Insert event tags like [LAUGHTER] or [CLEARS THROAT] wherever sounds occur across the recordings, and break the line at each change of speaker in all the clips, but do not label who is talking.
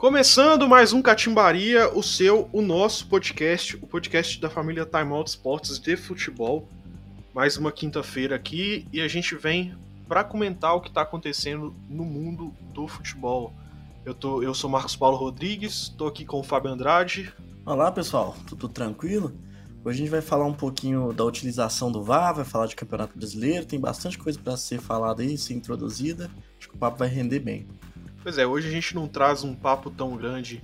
Começando mais um Catimbaria, o seu, o nosso podcast, o podcast da família Time Out Esportes de futebol. Mais uma quinta-feira aqui e a gente vem para comentar o que está acontecendo no mundo do futebol. Eu, tô, eu sou Marcos Paulo Rodrigues, estou aqui com o Fábio Andrade.
Olá pessoal, tudo tranquilo? Hoje a gente vai falar um pouquinho da utilização do VAR, vai falar de Campeonato Brasileiro, tem bastante coisa para ser falada aí, ser introduzida. Acho que o papo vai render bem.
Pois é, hoje a gente não traz um papo tão grande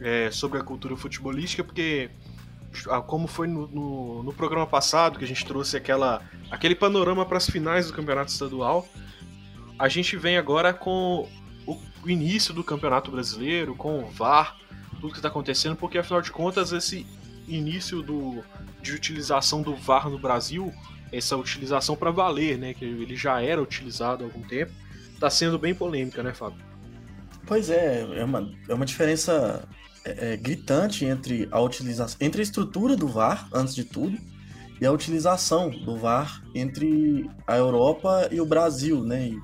é, sobre a cultura futebolística, porque como foi no, no, no, programa passado, que a gente trouxe aquela, aquele panorama para as finais do campeonato estadual, a gente vem agora com o, o início do campeonato brasileiro, com o VAR, tudo que está acontecendo, porque afinal de contas esse início do, de utilização do VAR no Brasil, essa utilização para valer, né, que ele já era utilizado há algum tempo, está sendo bem polêmica, né, Fábio?
Pois é, é uma, é uma diferença é, é, gritante entre a utilização, entre a estrutura do VAR, antes de tudo, e a utilização do VAR entre a Europa e o Brasil, né? E,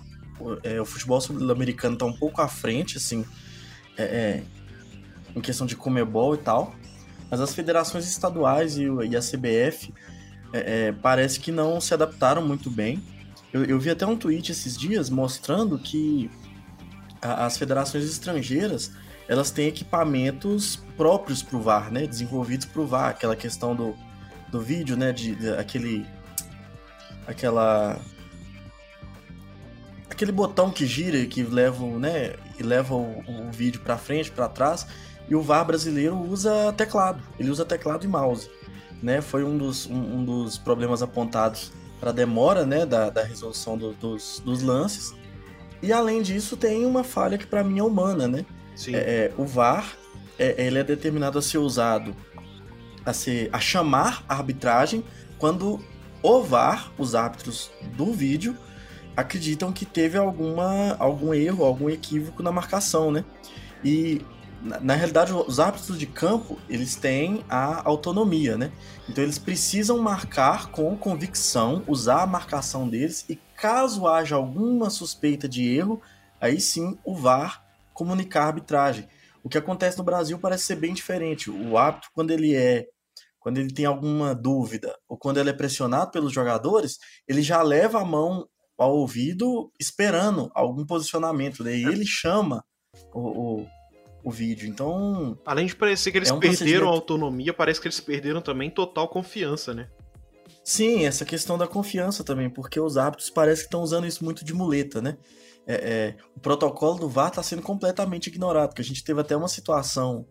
é, o futebol sul-americano está um pouco à frente, assim, é, é, em questão de comebol e tal, mas as federações estaduais e, e a CBF é, parece que não se adaptaram muito bem. Eu, eu vi até um tweet esses dias mostrando que as federações estrangeiras elas têm equipamentos próprios para o VAR, né? Desenvolvidos para o VAR, aquela questão do, do vídeo, né? De, de, aquele aquela aquele botão que gira e que leva, né? E leva o, o vídeo para frente, para trás. E o VAR brasileiro usa teclado. Ele usa teclado e mouse, né? Foi um dos, um, um dos problemas apontados para demora, né? Da, da resolução do, dos, dos lances e além disso, tem uma falha que para mim é humana, né? Sim. É, é, o VAR é, ele é determinado a ser usado, a, ser, a chamar a arbitragem quando o VAR, os árbitros do vídeo, acreditam que teve alguma, algum erro, algum equívoco na marcação, né? E na, na, realidade, os árbitros de campo, eles têm a autonomia, né? Então eles precisam marcar com convicção, usar a marcação deles e caso haja alguma suspeita de erro, aí sim o VAR comunicar a arbitragem. O que acontece no Brasil parece ser bem diferente. O árbitro, quando ele é quando ele tem alguma dúvida ou quando ele é pressionado pelos jogadores, ele já leva a mão ao ouvido esperando algum posicionamento. Daí ele chama o, o, o vídeo. Então.
Além de parecer que eles é um perderam a autonomia, parece que eles perderam também total confiança, né?
Sim, essa questão da confiança também, porque os árbitros parece que estão usando isso muito de muleta, né? É, é, o protocolo do VAR está sendo completamente ignorado, que a gente teve até uma situação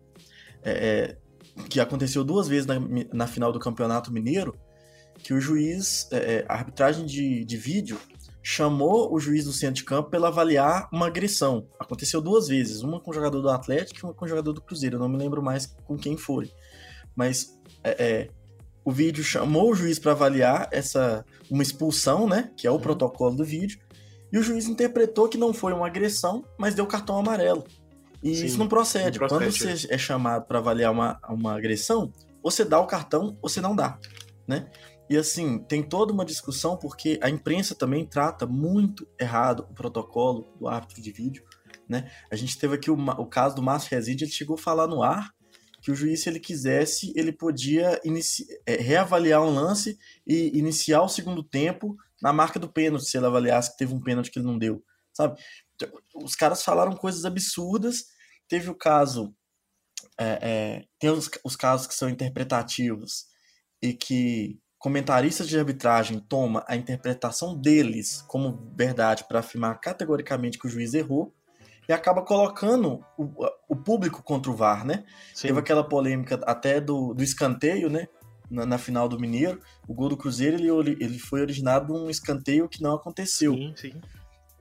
é, é, que aconteceu duas vezes na, na, final do Campeonato Mineiro, que o juiz, é, é, a arbitragem de, de vídeo, chamou o juiz do centro de campo para avaliar uma agressão. Aconteceu duas vezes, uma com o jogador do Atlético e uma com o jogador do Cruzeiro. Eu não me lembro mais com quem foi. Mas é, o vídeo chamou o juiz para avaliar essa uma expulsão, né, que é o uhum. protocolo do vídeo, e o juiz interpretou que não foi uma agressão, mas deu cartão amarelo. E Sim, isso não procede. não procede. Quando você é chamado para avaliar uma, uma agressão, você dá o cartão ou você não dá, né? E assim, tem toda uma discussão porque a imprensa também trata muito errado o protocolo do árbitro de vídeo, né? A gente teve aqui o, o caso do Márcio Rezende, ele chegou a falar no ar que o juiz, se ele quisesse, ele podia é, reavaliar um lance e iniciar o segundo tempo na marca do pênalti, se ele avaliasse que teve um pênalti que ele não deu, sabe? Então, os caras falaram coisas absurdas. Teve o caso. É, é, tem os, os casos que são interpretativos e que comentaristas de arbitragem tomam a interpretação deles como verdade para afirmar categoricamente que o juiz errou e acaba colocando o, o público contra o VAR, né? Sim. Teve aquela polêmica até do, do escanteio, né? Na, na, final do Mineiro, o gol do Cruzeiro ele, ele foi originado de um escanteio que não aconteceu. Sim, sim.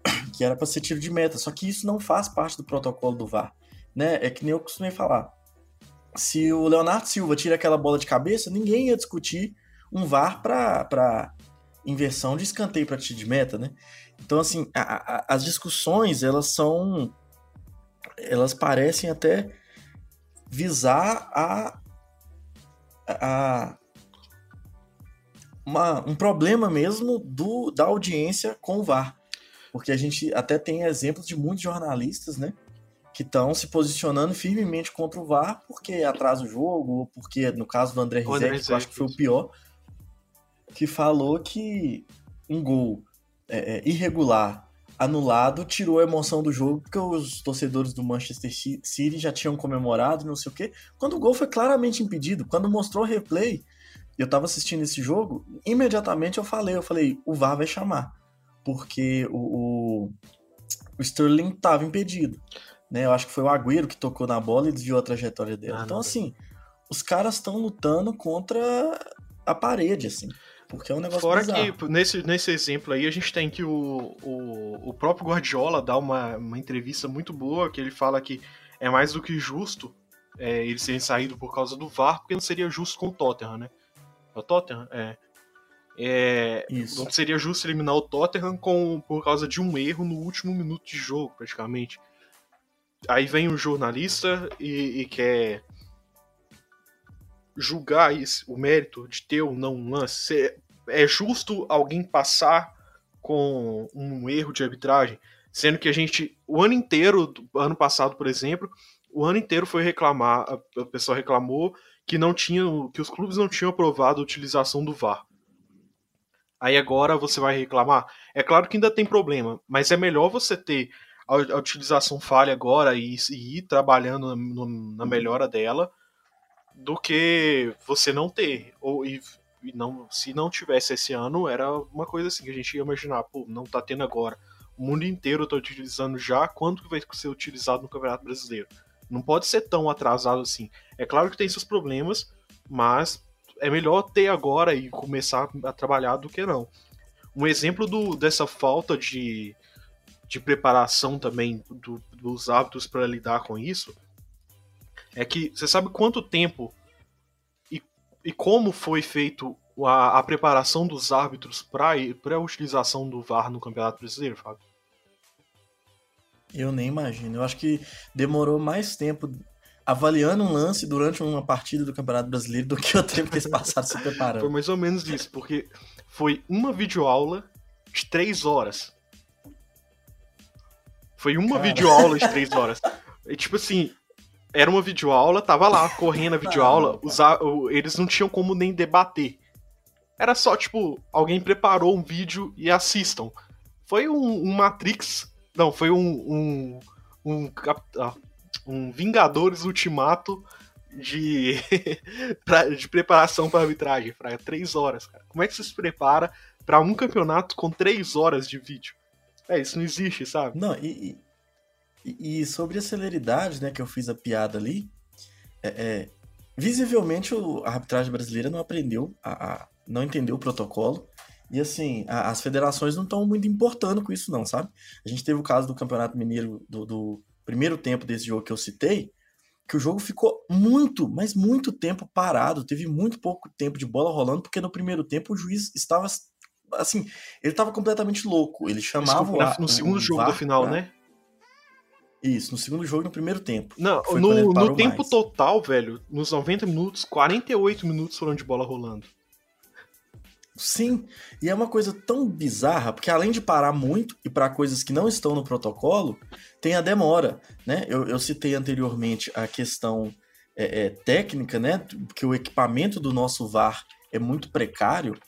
[CLEARS THROAT] Que era para ser tiro de meta. Só que isso não faz parte do protocolo do VAR. Né? É que nem eu costumei falar. Se o Leonardo Silva tira aquela bola de cabeça, ninguém ia discutir um VAR para inversão de escanteio para tiro de meta, né? Então, assim, a, a, as discussões, elas são. Elas parecem até visar a. a uma, um problema mesmo do, da audiência com o VAR. Porque a gente até tem exemplos de muitos jornalistas, né? que estão se posicionando firmemente contra o VAR porque atrasa o jogo, ou porque, no caso do André Rizek, que eu acho que foi o pior, que falou que um gol é, é, irregular anulado tirou a emoção do jogo, porque os torcedores do Manchester City já tinham comemorado, não sei o quê, quando o gol foi claramente impedido. Quando mostrou o replay, eu tava assistindo esse jogo, imediatamente eu falei, eu falei, o VAR vai chamar, porque o, o, o Sterling tava impedido né? Eu acho que foi o Agüero que tocou na bola e desviou a trajetória dele. Ah, então, assim, os caras estão lutando contra a parede, assim. Porque é um negócio
Fora
bizarro.
que, nesse, nesse exemplo aí, a gente tem que o, o, o próprio Guardiola dá uma, uma entrevista muito boa, que ele fala que é mais do que justo é, eles terem saído por causa do VAR, porque não seria justo com o Tottenham, né? É o Tottenham? É. é não seria justo eliminar o Tottenham com, por causa de um erro no último minuto de jogo, praticamente aí vem um jornalista e, e quer julgar isso, o mérito de ter ou não um lance. É justo alguém passar com um erro de arbitragem, sendo que a gente, o ano inteiro, ano passado, por exemplo, o ano inteiro foi reclamar, a pessoa reclamou que não tinha, que os clubes não tinham aprovado a utilização do VAR. Aí agora você vai reclamar? É claro que ainda tem problema, mas é melhor você ter a, a utilização falha agora e, e ir trabalhando no, na melhora dela do que você não ter. Ou, e, e, não, se não tivesse esse ano, era uma coisa assim que a gente ia imaginar, pô, não tá tendo agora. O mundo inteiro tá utilizando já, quanto que vai ser utilizado no Campeonato Brasileiro? Não pode ser tão atrasado assim. É claro que tem seus problemas, mas é melhor ter agora e começar a trabalhar do que não. Um exemplo do, dessa falta de, de preparação também do, dos hábitos para lidar com isso é que você sabe quanto tempo e, e como foi feito a, a preparação dos árbitros para a utilização do VAR no Campeonato Brasileiro, Fábio?
Eu nem imagino. Eu acho que demorou mais tempo avaliando um lance durante uma partida do Campeonato Brasileiro do que o tempo que eles passaram se preparando.
Foi mais ou menos isso, porque foi uma videoaula de três horas foi uma Cara. videoaula de três horas. E, tipo assim, era uma videoaula, tava lá [LAUGHS] correndo a videoaula, usar, eles não tinham como nem debater. Era só, tipo, alguém preparou um vídeo e assistam. Foi um, um Matrix. Não, foi um. Um, um, ah, um Vingadores Ultimato de, [LAUGHS] pra, de preparação para arbitragem, Fraga. Três horas, cara. Como é que você se prepara para um campeonato com três horas de vídeo? É, isso não existe, sabe?
Não, e, e, e sobre a celeridade, né, que eu fiz a piada ali, é, é visivelmente a arbitragem brasileira não aprendeu, a, a não entendeu o protocolo. E assim, a, as federações não estão muito importando com isso, não, sabe? A gente teve o caso do Campeonato Mineiro do, do primeiro tempo desse jogo que eu citei, que o jogo ficou muito, mas muito tempo parado, teve muito pouco tempo de bola rolando, porque no primeiro tempo o juiz estava assim, ele estava completamente louco. Ele chamava
Desculpa, no segundo jogo VAR, do final, né?
Isso, no segundo jogo e no primeiro tempo.
Não, no, no tempo mais. total, velho, nos 90 minutos, 48 minutos foram de bola rolando.
Sim, e é uma coisa tão bizarra, porque além de parar muito e para coisas que não estão no protocolo, tem a demora, né? Eu, eu citei anteriormente a questão é, é, técnica, né? Porque o equipamento do nosso VAR é muito precário,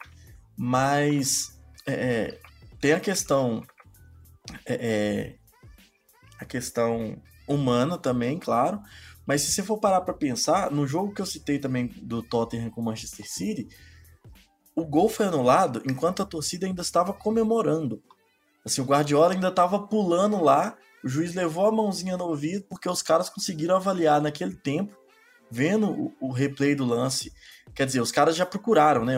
mas é, é, tem a questão. A questão humana também, claro. Mas se você for parar para pensar, no jogo que eu citei também do Tottenham com o Manchester City, o gol foi anulado enquanto a torcida ainda estava comemorando. Assim, o Guardiola ainda estava pulando lá, o juiz levou a mãozinha no ouvido porque os caras conseguiram avaliar naquele tempo, vendo o, replay do lance. Quer dizer, os caras já procuraram, né?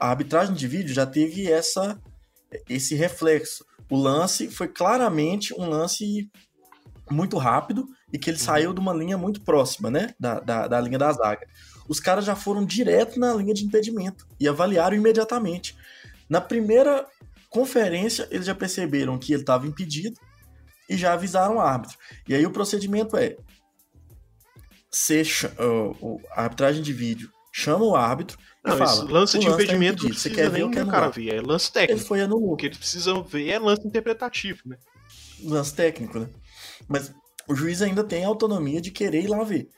A arbitragem de vídeo já teve essa esse reflexo. O lance foi claramente um lance muito rápido e que ele uhum. saiu de uma linha muito próxima, né? Da, da, da, linha da zaga. Os caras já foram direto na linha de impedimento e avaliaram imediatamente. Na primeira conferência, eles já perceberam que ele estava impedido e já avisaram o árbitro. E aí o procedimento é: se, uh, a arbitragem de vídeo chama o árbitro,
não, fala, lance de lance tá impedimento você quer ver o que o cara ver, é lance técnico.
Ele foi anulado.
O que eles precisam ver é lance interpretativo, né?
Lance técnico, né? Mas o juiz ainda tem a autonomia de querer ir lá ver.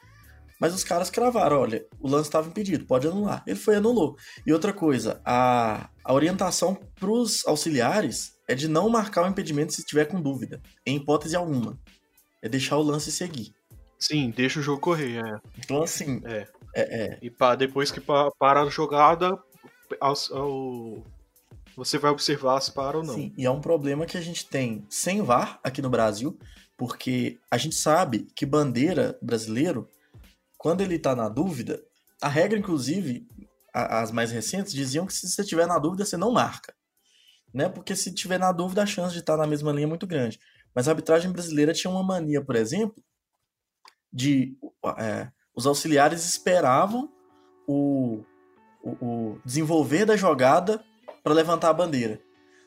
Mas os caras cravaram, olha, o lance estava impedido, pode anular. Ele foi e anulou. E outra coisa, a, a orientação para os auxiliares é de não marcar o impedimento se estiver com dúvida, em hipótese alguma. É deixar o lance seguir.
Sim, deixa o jogo correr, é.
Então, assim.
É.
É, é.
E pá, depois que para a jogada, ao, ao, você vai observar se para ou não. Sim,
e é um problema que a gente tem sem VAR aqui no Brasil, porque a gente sabe que bandeira brasileiro, quando ele tá na dúvida, a regra, inclusive, as mais recentes, diziam que se você tiver na dúvida, você não marca. Né? Porque se tiver na dúvida, a chance de estar na mesma linha é muito grande. Mas a arbitragem brasileira tinha uma mania, por exemplo, de é, os auxiliares esperavam o, o, o desenvolver da jogada para levantar a bandeira.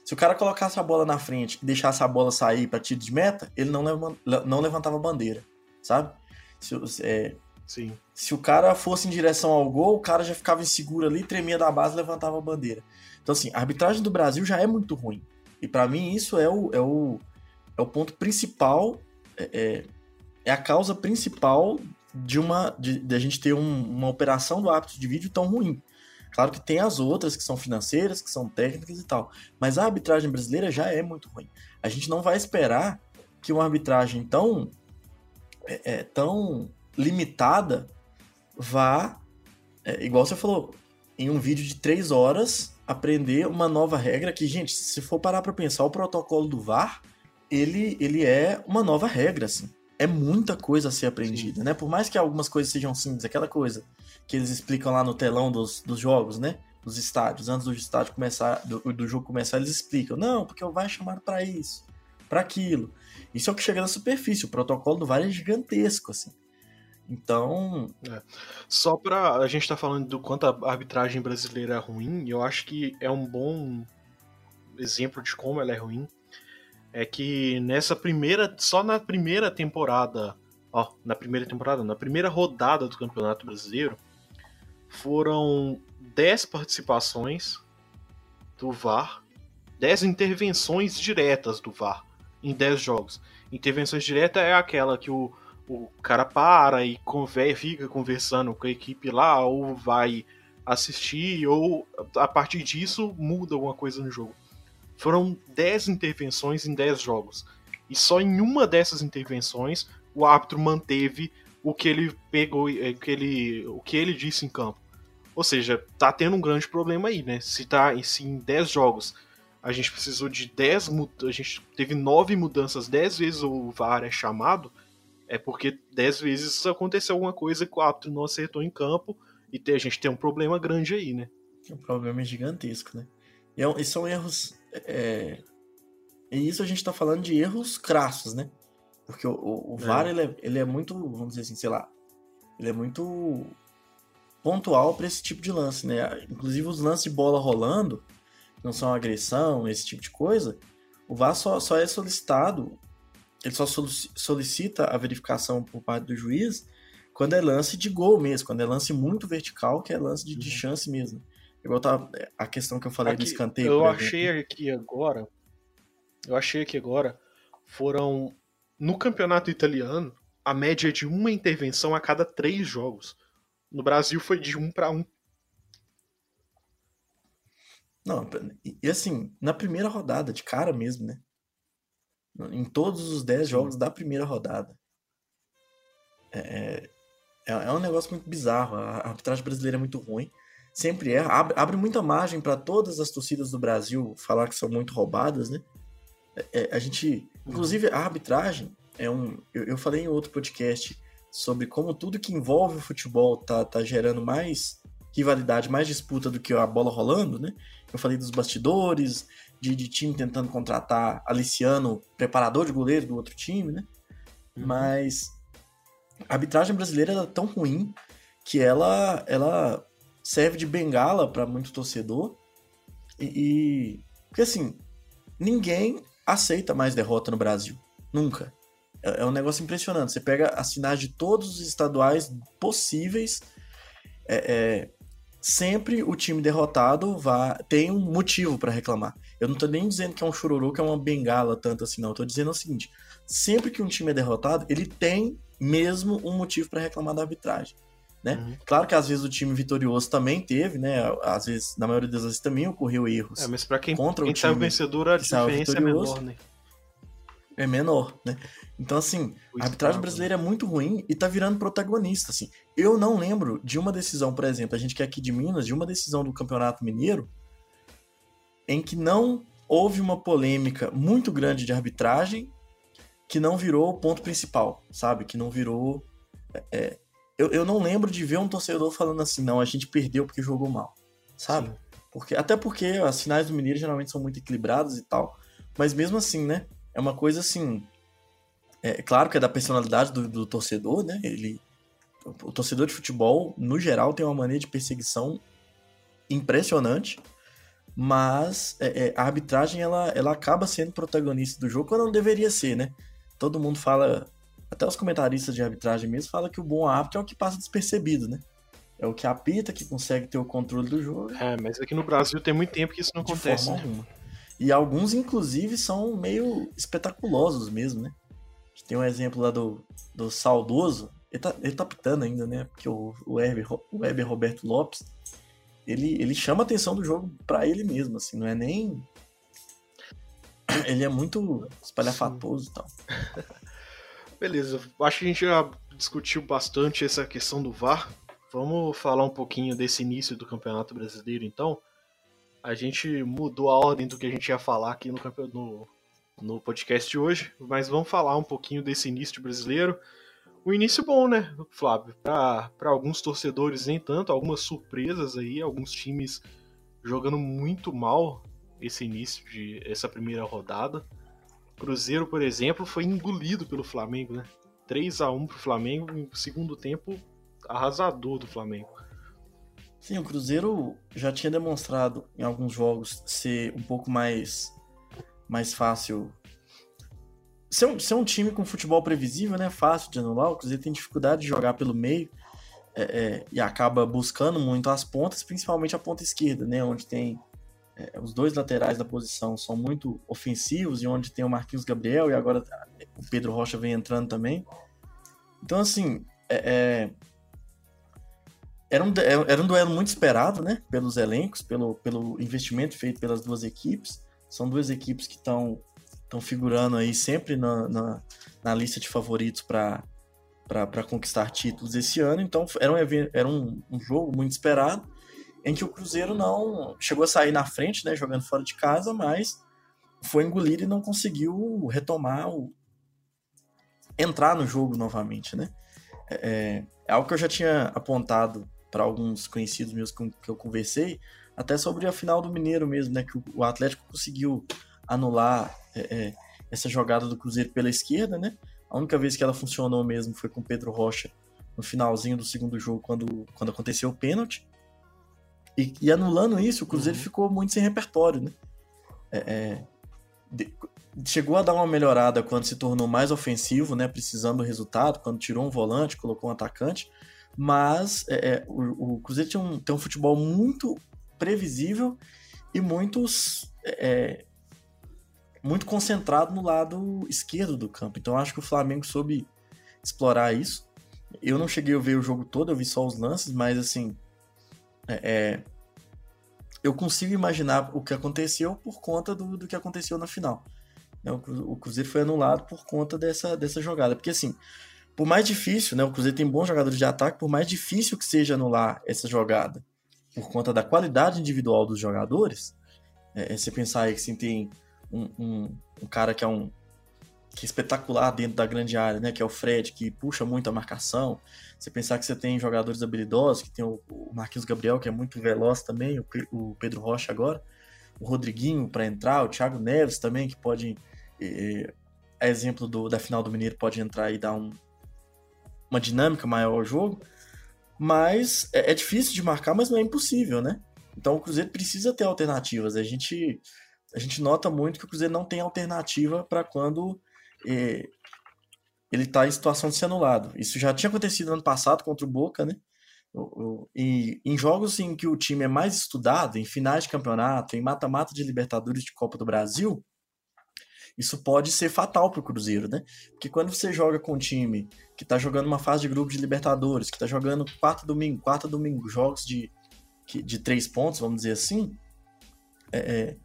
Se o cara colocasse a bola na frente e deixasse a bola sair para tiro de meta, ele não, não levantava a bandeira, sabe? Se, é,
Sim.
se o cara fosse em direção ao gol, o cara já ficava inseguro ali, tremia da base levantava a bandeira. Então, assim, a arbitragem do Brasil já é muito ruim. E para mim isso é o, é o, é o ponto principal, é, é, é a causa principal de uma de, de a gente ter um, uma operação do árbitro de vídeo tão ruim. Claro que tem as outras que são financeiras, que são técnicas e tal. Mas a arbitragem brasileira já é muito ruim. A gente não vai esperar que uma arbitragem tão, é, é tão limitada vá, é, igual você falou, em um vídeo de três horas, aprender uma nova regra que, gente, se for parar para pensar, o protocolo do VAR, ele, ele é uma nova regra, assim. É muita coisa a ser aprendida, Sim. né? Por mais que algumas coisas sejam simples, aquela coisa que eles explicam lá no telão dos, dos jogos, né? Dos estádios. Antes do estádio começar, do, do jogo começar, eles explicam. Não, porque o VAR é chamado para isso, para aquilo. Isso é o que chega na superfície. O protocolo do VAR é gigantesco, assim. Então.
É. Só pra. A gente tá falando do quanto a arbitragem brasileira é ruim, eu acho que é um bom exemplo de como ela é ruim. É que nessa primeira. Só na primeira temporada. Ó, na primeira temporada, na primeira rodada do Campeonato Brasileiro, foram 10 participações do VAR, 10 intervenções diretas do VAR em 10 jogos. Intervenções diretas é aquela que o, o cara para e conver, fica conversando com a equipe lá, ou vai assistir, ou a partir disso muda alguma coisa no jogo. Foram 10 intervenções em 10 jogos. E só em uma dessas intervenções o árbitro manteve o que ele pegou, é, o que ele, o que ele disse em campo. Ou seja, tá tendo um grande problema aí, né? Se tá se em 10 jogos a gente precisou de 10 a gente teve 9 mudanças, 10 vezes o VAR é chamado, é porque 10 vezes aconteceu alguma coisa que o árbitro não acertou em campo e a gente tem um problema grande aí, né?
Um problema gigantesco, né? E, é, e são erros. É... E isso a gente tá falando de erros crassos, né? Porque o, o, o VAR, é. Ele, é, ele é muito, vamos dizer assim, sei lá, ele é muito pontual para esse tipo de lance, né? Inclusive os lances de bola rolando, não são agressão, esse tipo de coisa, o VAR só, só é solicitado, ele só solicita a verificação por parte do juiz quando é lance de gol mesmo, quando é lance muito vertical, que é lance de, de uhum. chance mesmo. Igual tá a questão que eu falei aqui, do escanteio.
Eu achei aqui agora, eu achei aqui agora, foram no campeonato italiano, a média é de uma intervenção a cada três jogos. No Brasil foi de um para um.
Não, e assim, na primeira rodada, de cara mesmo, né? Em todos os dez jogos da primeira rodada. É, é, é um negócio muito bizarro. A arbitragem brasileira é muito ruim. Sempre é. Abre, abre muita margem para todas as torcidas do Brasil falar que são muito roubadas, né? É, é a gente Inclusive, a arbitragem é um. Eu, eu, falei em outro podcast sobre como tudo que envolve o futebol tá, tá gerando mais rivalidade, mais disputa do que a bola rolando, né? Eu falei dos bastidores, de, de time tentando contratar Aliciano, preparador de goleiro do outro time, né? Uhum. Mas a arbitragem brasileira é tão ruim que ela, ela serve de bengala para muito torcedor. E, e. Porque assim, ninguém aceita mais derrota no Brasil. Nunca. É, é um negócio impressionante. Você pega as finais de todos os estaduais possíveis. É, é, sempre o time derrotado vai, tem um motivo para reclamar. Eu não tô nem dizendo que é um chororô, que é uma bengala tanto assim, não. Eu tô dizendo o seguinte: sempre que um time é derrotado, ele tem mesmo um motivo para reclamar da arbitragem. Né? Uhum. Claro que às vezes o time vitorioso também teve, né? Às vezes, na maioria das vezes também ocorreu erros.
É, mas para quem, contra quem o time vencedor, a diferença é menor, né?
É menor, né? Então, assim, a arbitragem brasileira é muito ruim e tá virando protagonista, assim. Eu não lembro de uma decisão, por exemplo, a gente que é aqui de Minas, de uma decisão do Campeonato Mineiro em que não houve uma polêmica muito grande de arbitragem que não virou o ponto principal, sabe? Que não virou. É, é, eu, eu não lembro de ver um torcedor falando assim, não, a gente perdeu porque jogou mal, sabe? Porque, até porque as finais do Mineiro geralmente são muito equilibradas e tal, mas mesmo assim, né? É uma coisa assim. É claro que é da personalidade do, do torcedor, né? Ele, o torcedor de futebol, no geral, tem uma maneira de perseguição impressionante mas é, é, a arbitragem ela, ela acaba sendo protagonista do jogo quando não deveria ser, né? Todo mundo fala, até os comentaristas de arbitragem mesmo, fala que o bom árbitro é o que passa despercebido, né? É o que apita, que consegue ter o controle do jogo.
É, mas aqui no Brasil tem muito tempo que isso não de acontece. Forma né? alguma.
E alguns, inclusive, são meio espetaculosos mesmo, né? Tem um exemplo lá do, do saudoso, ele tá, ele tá pitando ainda, né? Porque o, o, Heber, o Heber Roberto Lopes ele, ele chama a atenção do jogo para ele mesmo, assim, não é nem. Ele é muito espalhafatoso e tal. [LAUGHS]
Beleza, acho que a gente já discutiu bastante essa questão do VAR. Vamos falar um pouquinho desse início do Campeonato Brasileiro, então. A gente mudou a ordem do que a gente ia falar aqui no, no, no podcast de hoje, mas vamos falar um pouquinho desse início brasileiro um início bom, né, Flávio? Para alguns torcedores, nem tanto, algumas surpresas aí, alguns times jogando muito mal esse início de essa primeira rodada. Cruzeiro, por exemplo, foi engolido pelo Flamengo, né? 3 a 1 pro Flamengo, em segundo tempo arrasador do Flamengo.
Sim, o Cruzeiro já tinha demonstrado em alguns jogos ser um pouco mais mais fácil ser um, ser um time com futebol previsível, né? Fácil de anular. O Cruzeiro tem dificuldade de jogar pelo meio é, é, e acaba buscando muito as pontas, principalmente a ponta esquerda, né? Onde tem é, os dois laterais da posição são muito ofensivos e onde tem o Marquinhos Gabriel e agora o Pedro Rocha vem entrando também. Então, assim, é, é era um, era um duelo muito esperado, né? Pelos elencos, pelo, pelo investimento feito pelas duas equipes. São duas equipes que estão estão figurando aí sempre na, na, na lista de favoritos para conquistar títulos esse ano. Então era um, era um, um jogo muito esperado em que o Cruzeiro não chegou a sair na frente, né, jogando fora de casa, mas foi engolido e não conseguiu retomar o entrar no jogo novamente, né? É, é, é algo que eu já tinha apontado para alguns conhecidos meus com que eu conversei, até sobre a final do Mineiro mesmo, né? Que o Atlético conseguiu anular é, é, essa jogada do Cruzeiro pela esquerda, né? A única vez que ela funcionou mesmo foi com Pedro Rocha no finalzinho do segundo jogo, quando, quando aconteceu o pênalti. E, e anulando isso, o Cruzeiro uhum. ficou muito sem repertório, né? É, é, de, chegou a dar uma melhorada quando se tornou mais ofensivo, né? Precisando do resultado, quando tirou um volante, colocou um atacante. Mas é, é o, o, Cruzeiro tem um, tem um futebol muito previsível e muitos é, muito concentrado no lado esquerdo do campo. Então acho que o Flamengo soube explorar isso. Eu não cheguei a ver o jogo todo, eu vi só os lances, mas assim. É, é eu consigo imaginar o que aconteceu por conta do, do que aconteceu na final. Né, o Cruzeiro foi anulado por conta dessa, dessa jogada. Porque assim, por mais difícil, né? O Cruzeiro tem bons jogadores de ataque, por mais difícil que seja anular essa jogada por conta da qualidade individual dos jogadores, é, é você pensar aí que assim, tem um, um, um cara que é um que é espetacular dentro da grande área, né? Que é o Fred, que puxa muito a marcação. Você pensar que você tem jogadores habilidosos, que tem o, Marquinhos Gabriel, que é muito veloz também, o, o Pedro Rocha agora, o Rodriguinho para entrar, o Thiago Neves também, que pode, é, é, exemplo do, da final do Mineiro, pode entrar e dar um, uma dinâmica maior ao jogo. Mas é, é difícil de marcar, mas não é impossível, né? Então o Cruzeiro precisa ter alternativas. A gente a gente nota muito que o Cruzeiro não tem alternativa para quando é, ele está em situação de ser anulado. Isso já tinha acontecido no ano passado contra o Boca, né? E em jogos em que o time é mais estudado, em finais de campeonato, em mata-mata de Libertadores de Copa do Brasil, isso pode ser fatal para o Cruzeiro, né? Porque quando você joga com um time que está jogando uma fase de grupo de Libertadores, que está jogando quarta domingo, quarta domingo, jogos de, de três pontos, vamos dizer assim, é, é,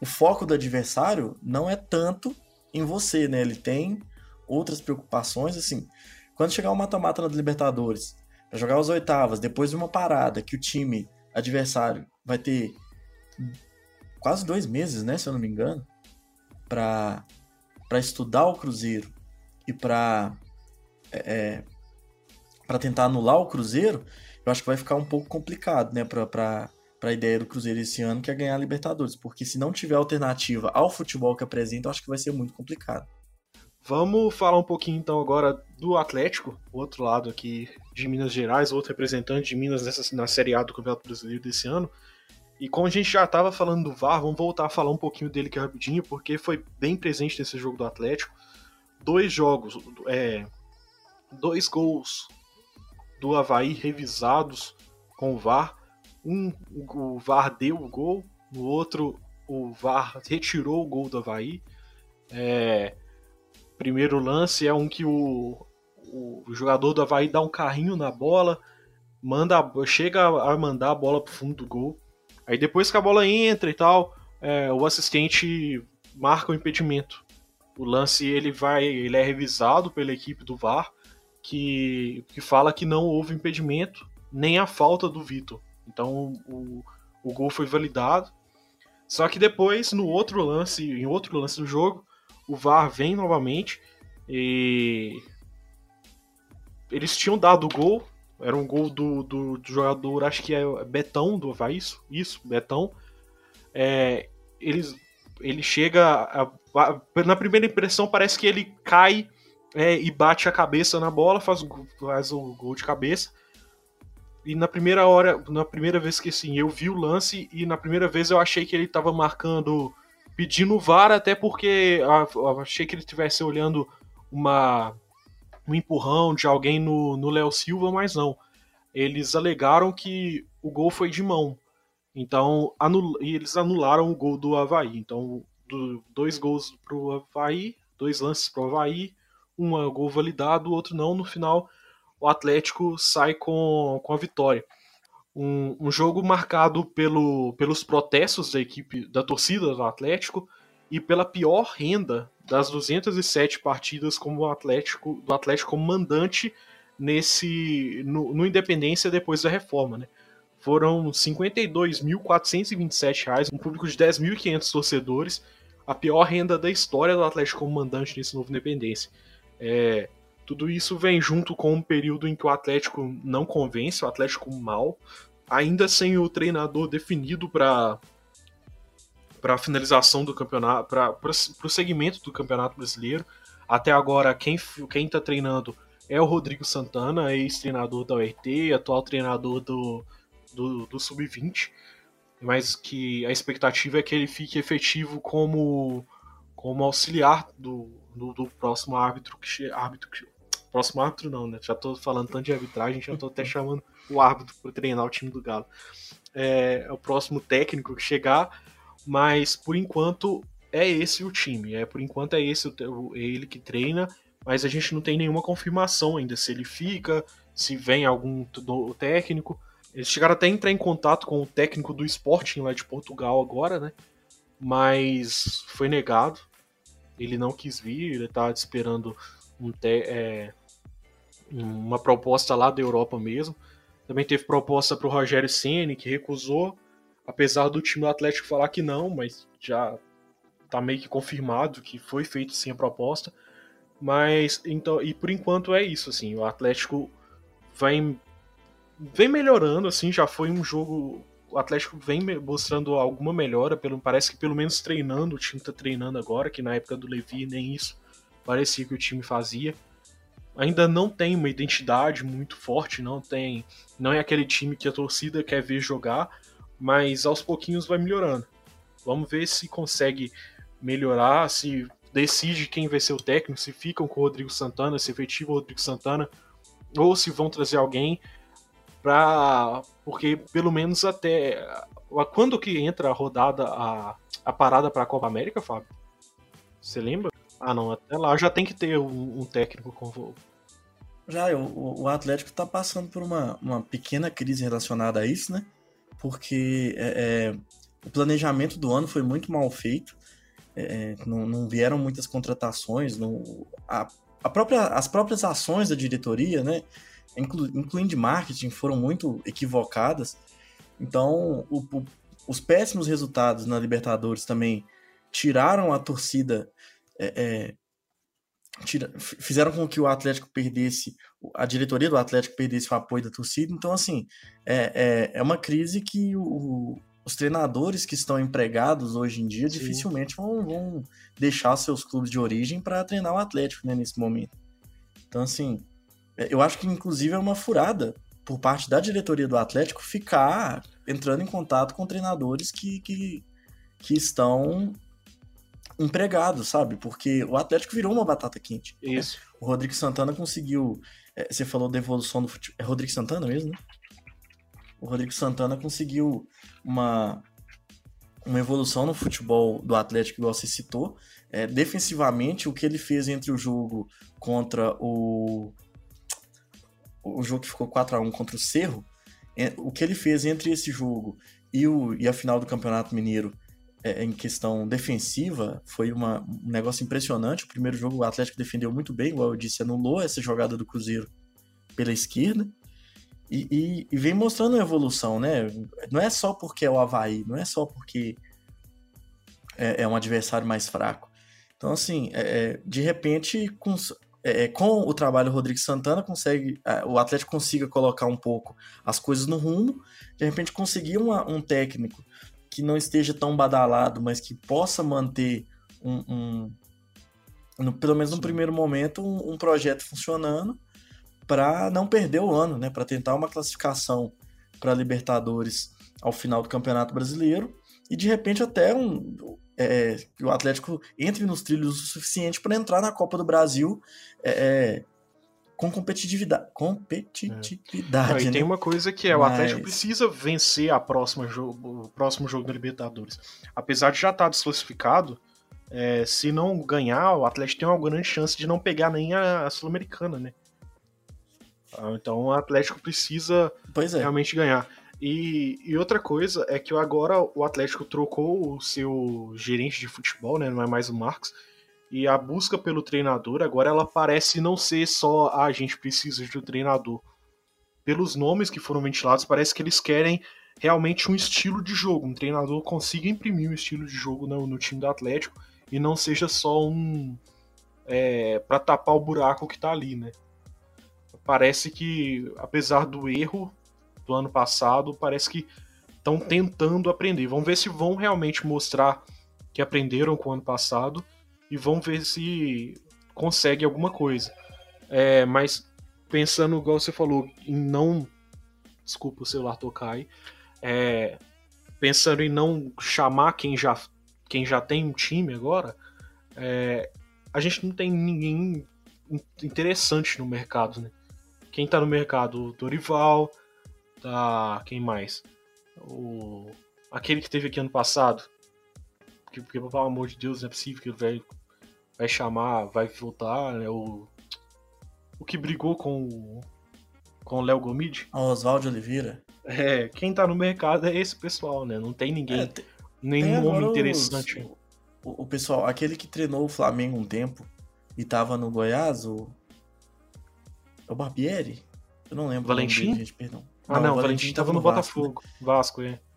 o foco do adversário não é tanto em você, né? Ele tem outras preocupações, assim. Quando chegar o mata-mata na Libertadores, para jogar as oitavas, depois de uma parada que o time adversário vai ter quase dois meses, né? Se eu não me engano, para estudar o Cruzeiro e para é, é para tentar anular o Cruzeiro, eu acho que vai ficar um pouco complicado, né, para a ideia do Cruzeiro esse ano, que é ganhar a Libertadores, porque se não tiver alternativa ao futebol que apresenta, eu acho que vai ser muito complicado.
Vamos falar um pouquinho então agora do Atlético, o outro lado aqui de Minas Gerais, outro representante de Minas nessa, na Série A do Campeonato Brasileiro desse ano. E como a gente já estava falando do VAR, vamos voltar a falar um pouquinho dele aqui rapidinho, porque foi bem presente nesse jogo do Atlético. Dois jogos, é, dois gols do Havaí revisados com o VAR. Um, o VAR deu o gol, no outro, o VAR retirou o gol do Havaí. É, primeiro lance é um que o, o jogador do Havaí dá um carrinho na bola, manda, chega a mandar a bola pro fundo do gol. Aí depois que a bola entra e tal, é, o assistente marca o impedimento. O lance ele vai, ele é revisado pela equipe do VAR, que, que fala que não houve impedimento nem a falta do Vitor. Então o, o gol foi validado. Só que depois, no outro lance, em outro lance do jogo, o VAR vem novamente e eles tinham dado o gol, era um gol do, do, do, jogador, acho que é Betão do Havaí, isso, isso Betão. É, eles, ele chega. A, a, na primeira impressão, parece que ele cai é, e bate a cabeça na bola, faz, faz o gol de cabeça. E na primeira hora, na primeira vez que assim, eu vi o lance, e na primeira vez eu achei que ele estava marcando, pedindo VAR, até porque achei que ele estivesse olhando uma um empurrão de alguém no, no Léo Silva, mas não. Eles alegaram que o gol foi de mão. Então, anul e eles anularam o gol do Havaí. Então, do, dois gols pro Havaí, dois lances pro Havaí, um é gol validado, o outro não. No final, o Atlético sai com, com a vitória. Um, um jogo marcado pelo, pelos protestos da equipe, da torcida do Atlético e pela pior renda das 207 partidas como Atlético, do Atlético como mandante nesse no, no Independência depois da reforma, né? Foram 52.427 reais, um público de 10.500 torcedores, a pior renda da história do Atlético como mandante nesse novo Independência. É, tudo isso vem junto com um período em que o Atlético não convence, o Atlético mal, ainda sem o treinador definido para para a finalização do campeonato, para o segmento do campeonato brasileiro. Até agora, quem está treinando é o Rodrigo Santana, ex-treinador da URT, atual treinador do, do, do Sub-20, mas que a expectativa é que ele fique efetivo como, como auxiliar do, do, do próximo árbitro que árbitro próximo árbitro não, né? Já estou falando tanto de arbitragem, já estou até chamando o árbitro para treinar o time do Galo. É, é, o próximo técnico que chegar mas por enquanto é esse o time, é por enquanto é esse o, ele que treina, mas a gente não tem nenhuma confirmação ainda se ele fica, se vem algum técnico. Eles chegaram até a entrar em contato com o técnico do Sporting lá de Portugal agora, né? Mas foi negado. Ele não quis vir, ele estava esperando um é, uma proposta lá da Europa mesmo. Também teve proposta para o Rogério Ceni que recusou. Apesar do time do Atlético falar que não, mas já tá meio que confirmado que foi feito sim a proposta. Mas então, e por enquanto é isso assim, o Atlético vem vem melhorando assim, já foi um jogo o Atlético vem mostrando alguma melhora, pelo, parece que pelo menos treinando, o time tá treinando agora, que na época do Levi nem isso parecia que o time fazia. Ainda não tem uma identidade muito forte, não tem, não é aquele time que a torcida quer ver jogar, mas aos pouquinhos vai melhorando. Vamos ver se consegue melhorar, se decide quem vai ser o técnico, se ficam com o Rodrigo Santana, se efetiva o Rodrigo Santana, ou se vão trazer alguém. Pra, porque pelo menos até. Quando que entra a rodada, a, a parada pra Copa América, Fábio? Você lembra? Ah, não, até lá já tem que ter um, um técnico.
Já, o, o Atlético tá passando por uma, uma pequena crise relacionada a isso, né? Porque é, é, o planejamento do ano foi muito mal feito. É, não, não, vieram muitas contratações, não, a, a própria, as próprias ações da diretoria, né, inclu, incluindo de marketing, foram muito equivocadas. Então, o, o, os péssimos resultados na Libertadores também tiraram a torcida, é, é, tira, fizeram com que o Atlético perdesse, a diretoria do Atlético perdesse o apoio da torcida. Então, assim, é, é, é uma crise que o, os treinadores que estão empregados hoje em dia Sim. dificilmente vão, vão, deixar seus clubes de origem para treinar o Atlético né, nesse momento. Então, assim, é, eu acho que inclusive é uma furada por parte da diretoria do Atlético ficar entrando em contato com treinadores que, que, que estão empregados, sabe? Porque o Atlético virou uma batata quente.
Isso.
O Rodrigo Santana conseguiu. É, você falou da evolução do futebol. É Rodrigo Santana mesmo, né? O Rodrigo Santana conseguiu uma, uma evolução no futebol do Atlético, igual você citou. É, defensivamente, o que ele fez entre o jogo contra o. O jogo que ficou 4 a 1 contra o Cerro, é, o que ele fez entre esse jogo e, o, e a final do Campeonato Mineiro é, em questão defensiva foi uma, um negócio impressionante. O primeiro jogo o Atlético defendeu muito bem, igual eu disse, anulou essa jogada do Cruzeiro pela esquerda. E, e, e, vem mostrando a evolução, né? Não é só porque é o Havaí, não é só porque é, é um adversário mais fraco. Então, assim, é, é de repente, com, é, é, com o trabalho do Rodrigo Santana, consegue o Atlético consiga colocar um pouco as coisas no rumo, de repente conseguir uma, um técnico que não esteja tão badalado, mas que possa manter um, um no, pelo menos no primeiro momento, um, um projeto funcionando para não perder o ano, né? Para tentar uma classificação para Libertadores ao final do Campeonato Brasileiro e de repente até um é, que o Atlético entre nos trilhos o suficiente para entrar na Copa do Brasil é, é com competitividade. Competitividade. É.
e né? tem uma coisa que é: Mas... o Atlético precisa vencer a próxima jogo, o próximo jogo da Libertadores. Apesar de já estar tá desclassificado, é, se não ganhar, o Atlético tem uma grande chance de não pegar nem a, a Sul-Americana, né? Ah, então o Atlético precisa
é.
realmente ganhar. E, e, outra coisa é que agora o Atlético trocou o seu gerente de futebol, né? Não é mais o Marcos. E a busca pelo treinador agora ela parece não ser só ah, a gente precisa de um treinador. Pelos nomes que foram ventilados, parece que eles querem realmente um estilo de jogo. Um treinador consiga imprimir um estilo de jogo no, no time do Atlético e não seja só um. É, para tapar o buraco que tá ali, né? parece que, apesar do erro do ano passado, parece que estão tentando aprender. Vamos ver se vão realmente mostrar que aprenderam com o ano passado e vão ver se consegue alguma coisa. É, mas pensando, igual você falou, em não. Desculpa o celular tocar. É, pensando em não chamar quem já, quem já tem um time agora, é, a gente não tem ninguém interessante no mercado, né? Quem tá no mercado? O Dorival, tá. Quem mais? O. Aquele que teve aqui ano passado. Porque, porque pelo amor de Deus, não é possível que ele vai, vai chamar, vai voltar, né? O. O que brigou com com o Léo Gomide.
Oswaldo Oliveira.
É, quem tá no mercado é esse pessoal, né? Não tem ninguém, é, tem, nenhum nome interessante.
Os, o, o, pessoal, aquele que treinou o Flamengo um tempo e tava no Goiás, o é o Barbieri? Eu não lembro.
Valentim? Dele, gente, perdão. Ah, não, não o Valentim, tava, no Botafogo. Vasco, né? Vasco, é.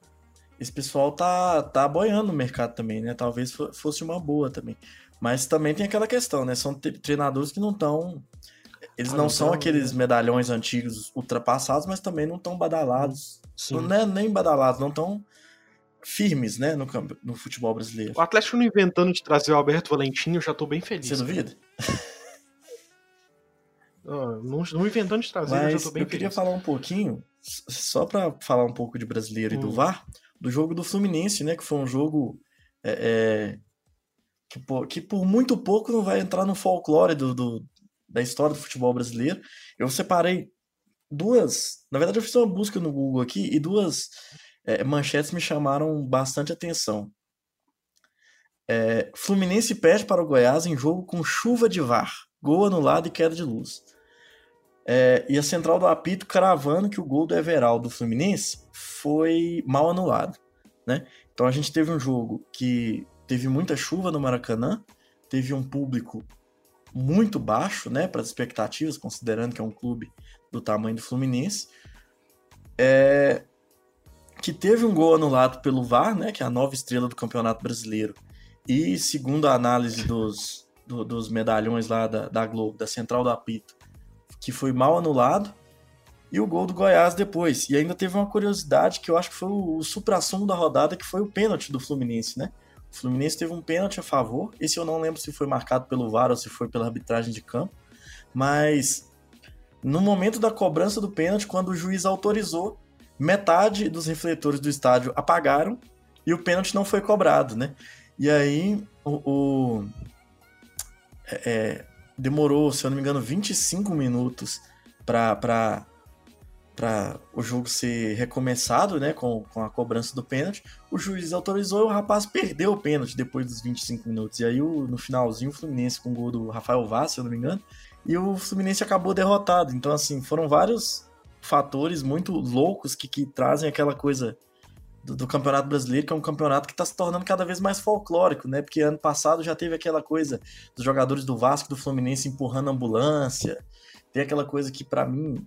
Esse pessoal tá, tá boiando no mercado também, né? Talvez fosse uma boa também. Mas também tem aquela questão, né? São treinadores que não estão. Eles ah, não, são aqueles né? medalhões antigos ultrapassados, mas também não estão badalados. Sim. Não é nem badalados, não estão firmes, né, no, no futebol brasileiro.
O Atlético não inventando de trazer o Alberto Valentim, eu já tô bem feliz.
Você duvida? [LAUGHS]
não, não inventando de trazer,
Mas
eu já tô bem
Eu queria falar um pouquinho, só para falar um pouco de brasileiro hum. e do hum. VAR, do jogo do Fluminense, né? Que foi um jogo é, é, que, por, que, por, muito pouco não vai entrar no folclore do, do, da história do futebol brasileiro. Eu separei duas. Na verdade, eu fiz uma busca no Google aqui e duas é, manchetes me chamaram bastante atenção. É, Fluminense perde para o Goiás em jogo com chuva de VAR, gol anulado e queda de luz. É, e a central do apito cravando que o gol do Everaldo do Fluminense foi mal anulado. Né? Então a gente teve um jogo que teve muita chuva no Maracanã, teve um público muito baixo né, para as expectativas, considerando que é um clube do tamanho do Fluminense. É, que teve um gol anulado pelo VAR, né, que é a nova estrela do Campeonato Brasileiro, e segundo a análise dos, do, dos medalhões lá da, da Globo, da Central do Apito, que foi mal anulado, e o gol do Goiás depois. E ainda teve uma curiosidade que eu acho que foi o, o supra-sumo da rodada, que foi o pênalti do Fluminense, né? O Fluminense teve um pênalti a favor. Esse eu não lembro se foi marcado pelo VAR ou se foi pela arbitragem de campo. Mas no momento da cobrança do pênalti, quando o juiz autorizou, metade dos refletores do estádio apagaram e o pênalti não foi cobrado, né? E aí o, o é, é demorou, se eu não me engano, 25 minutos para para o jogo ser recomeçado, né, com, com a cobrança do pênalti, o juiz autorizou e o rapaz perdeu o pênalti depois dos 25 minutos. E aí, o, no finalzinho, o Fluminense com o gol do Rafael Vaz, se eu não me engano, e o Fluminense acabou derrotado. Então, assim, foram vários fatores muito loucos que, que trazem aquela coisa do, do, Campeonato Brasileiro, que é um campeonato que está se tornando cada vez mais folclórico, né? Porque ano passado já teve aquela coisa dos jogadores do Vasco do Fluminense empurrando ambulância. Tem aquela coisa que, para mim,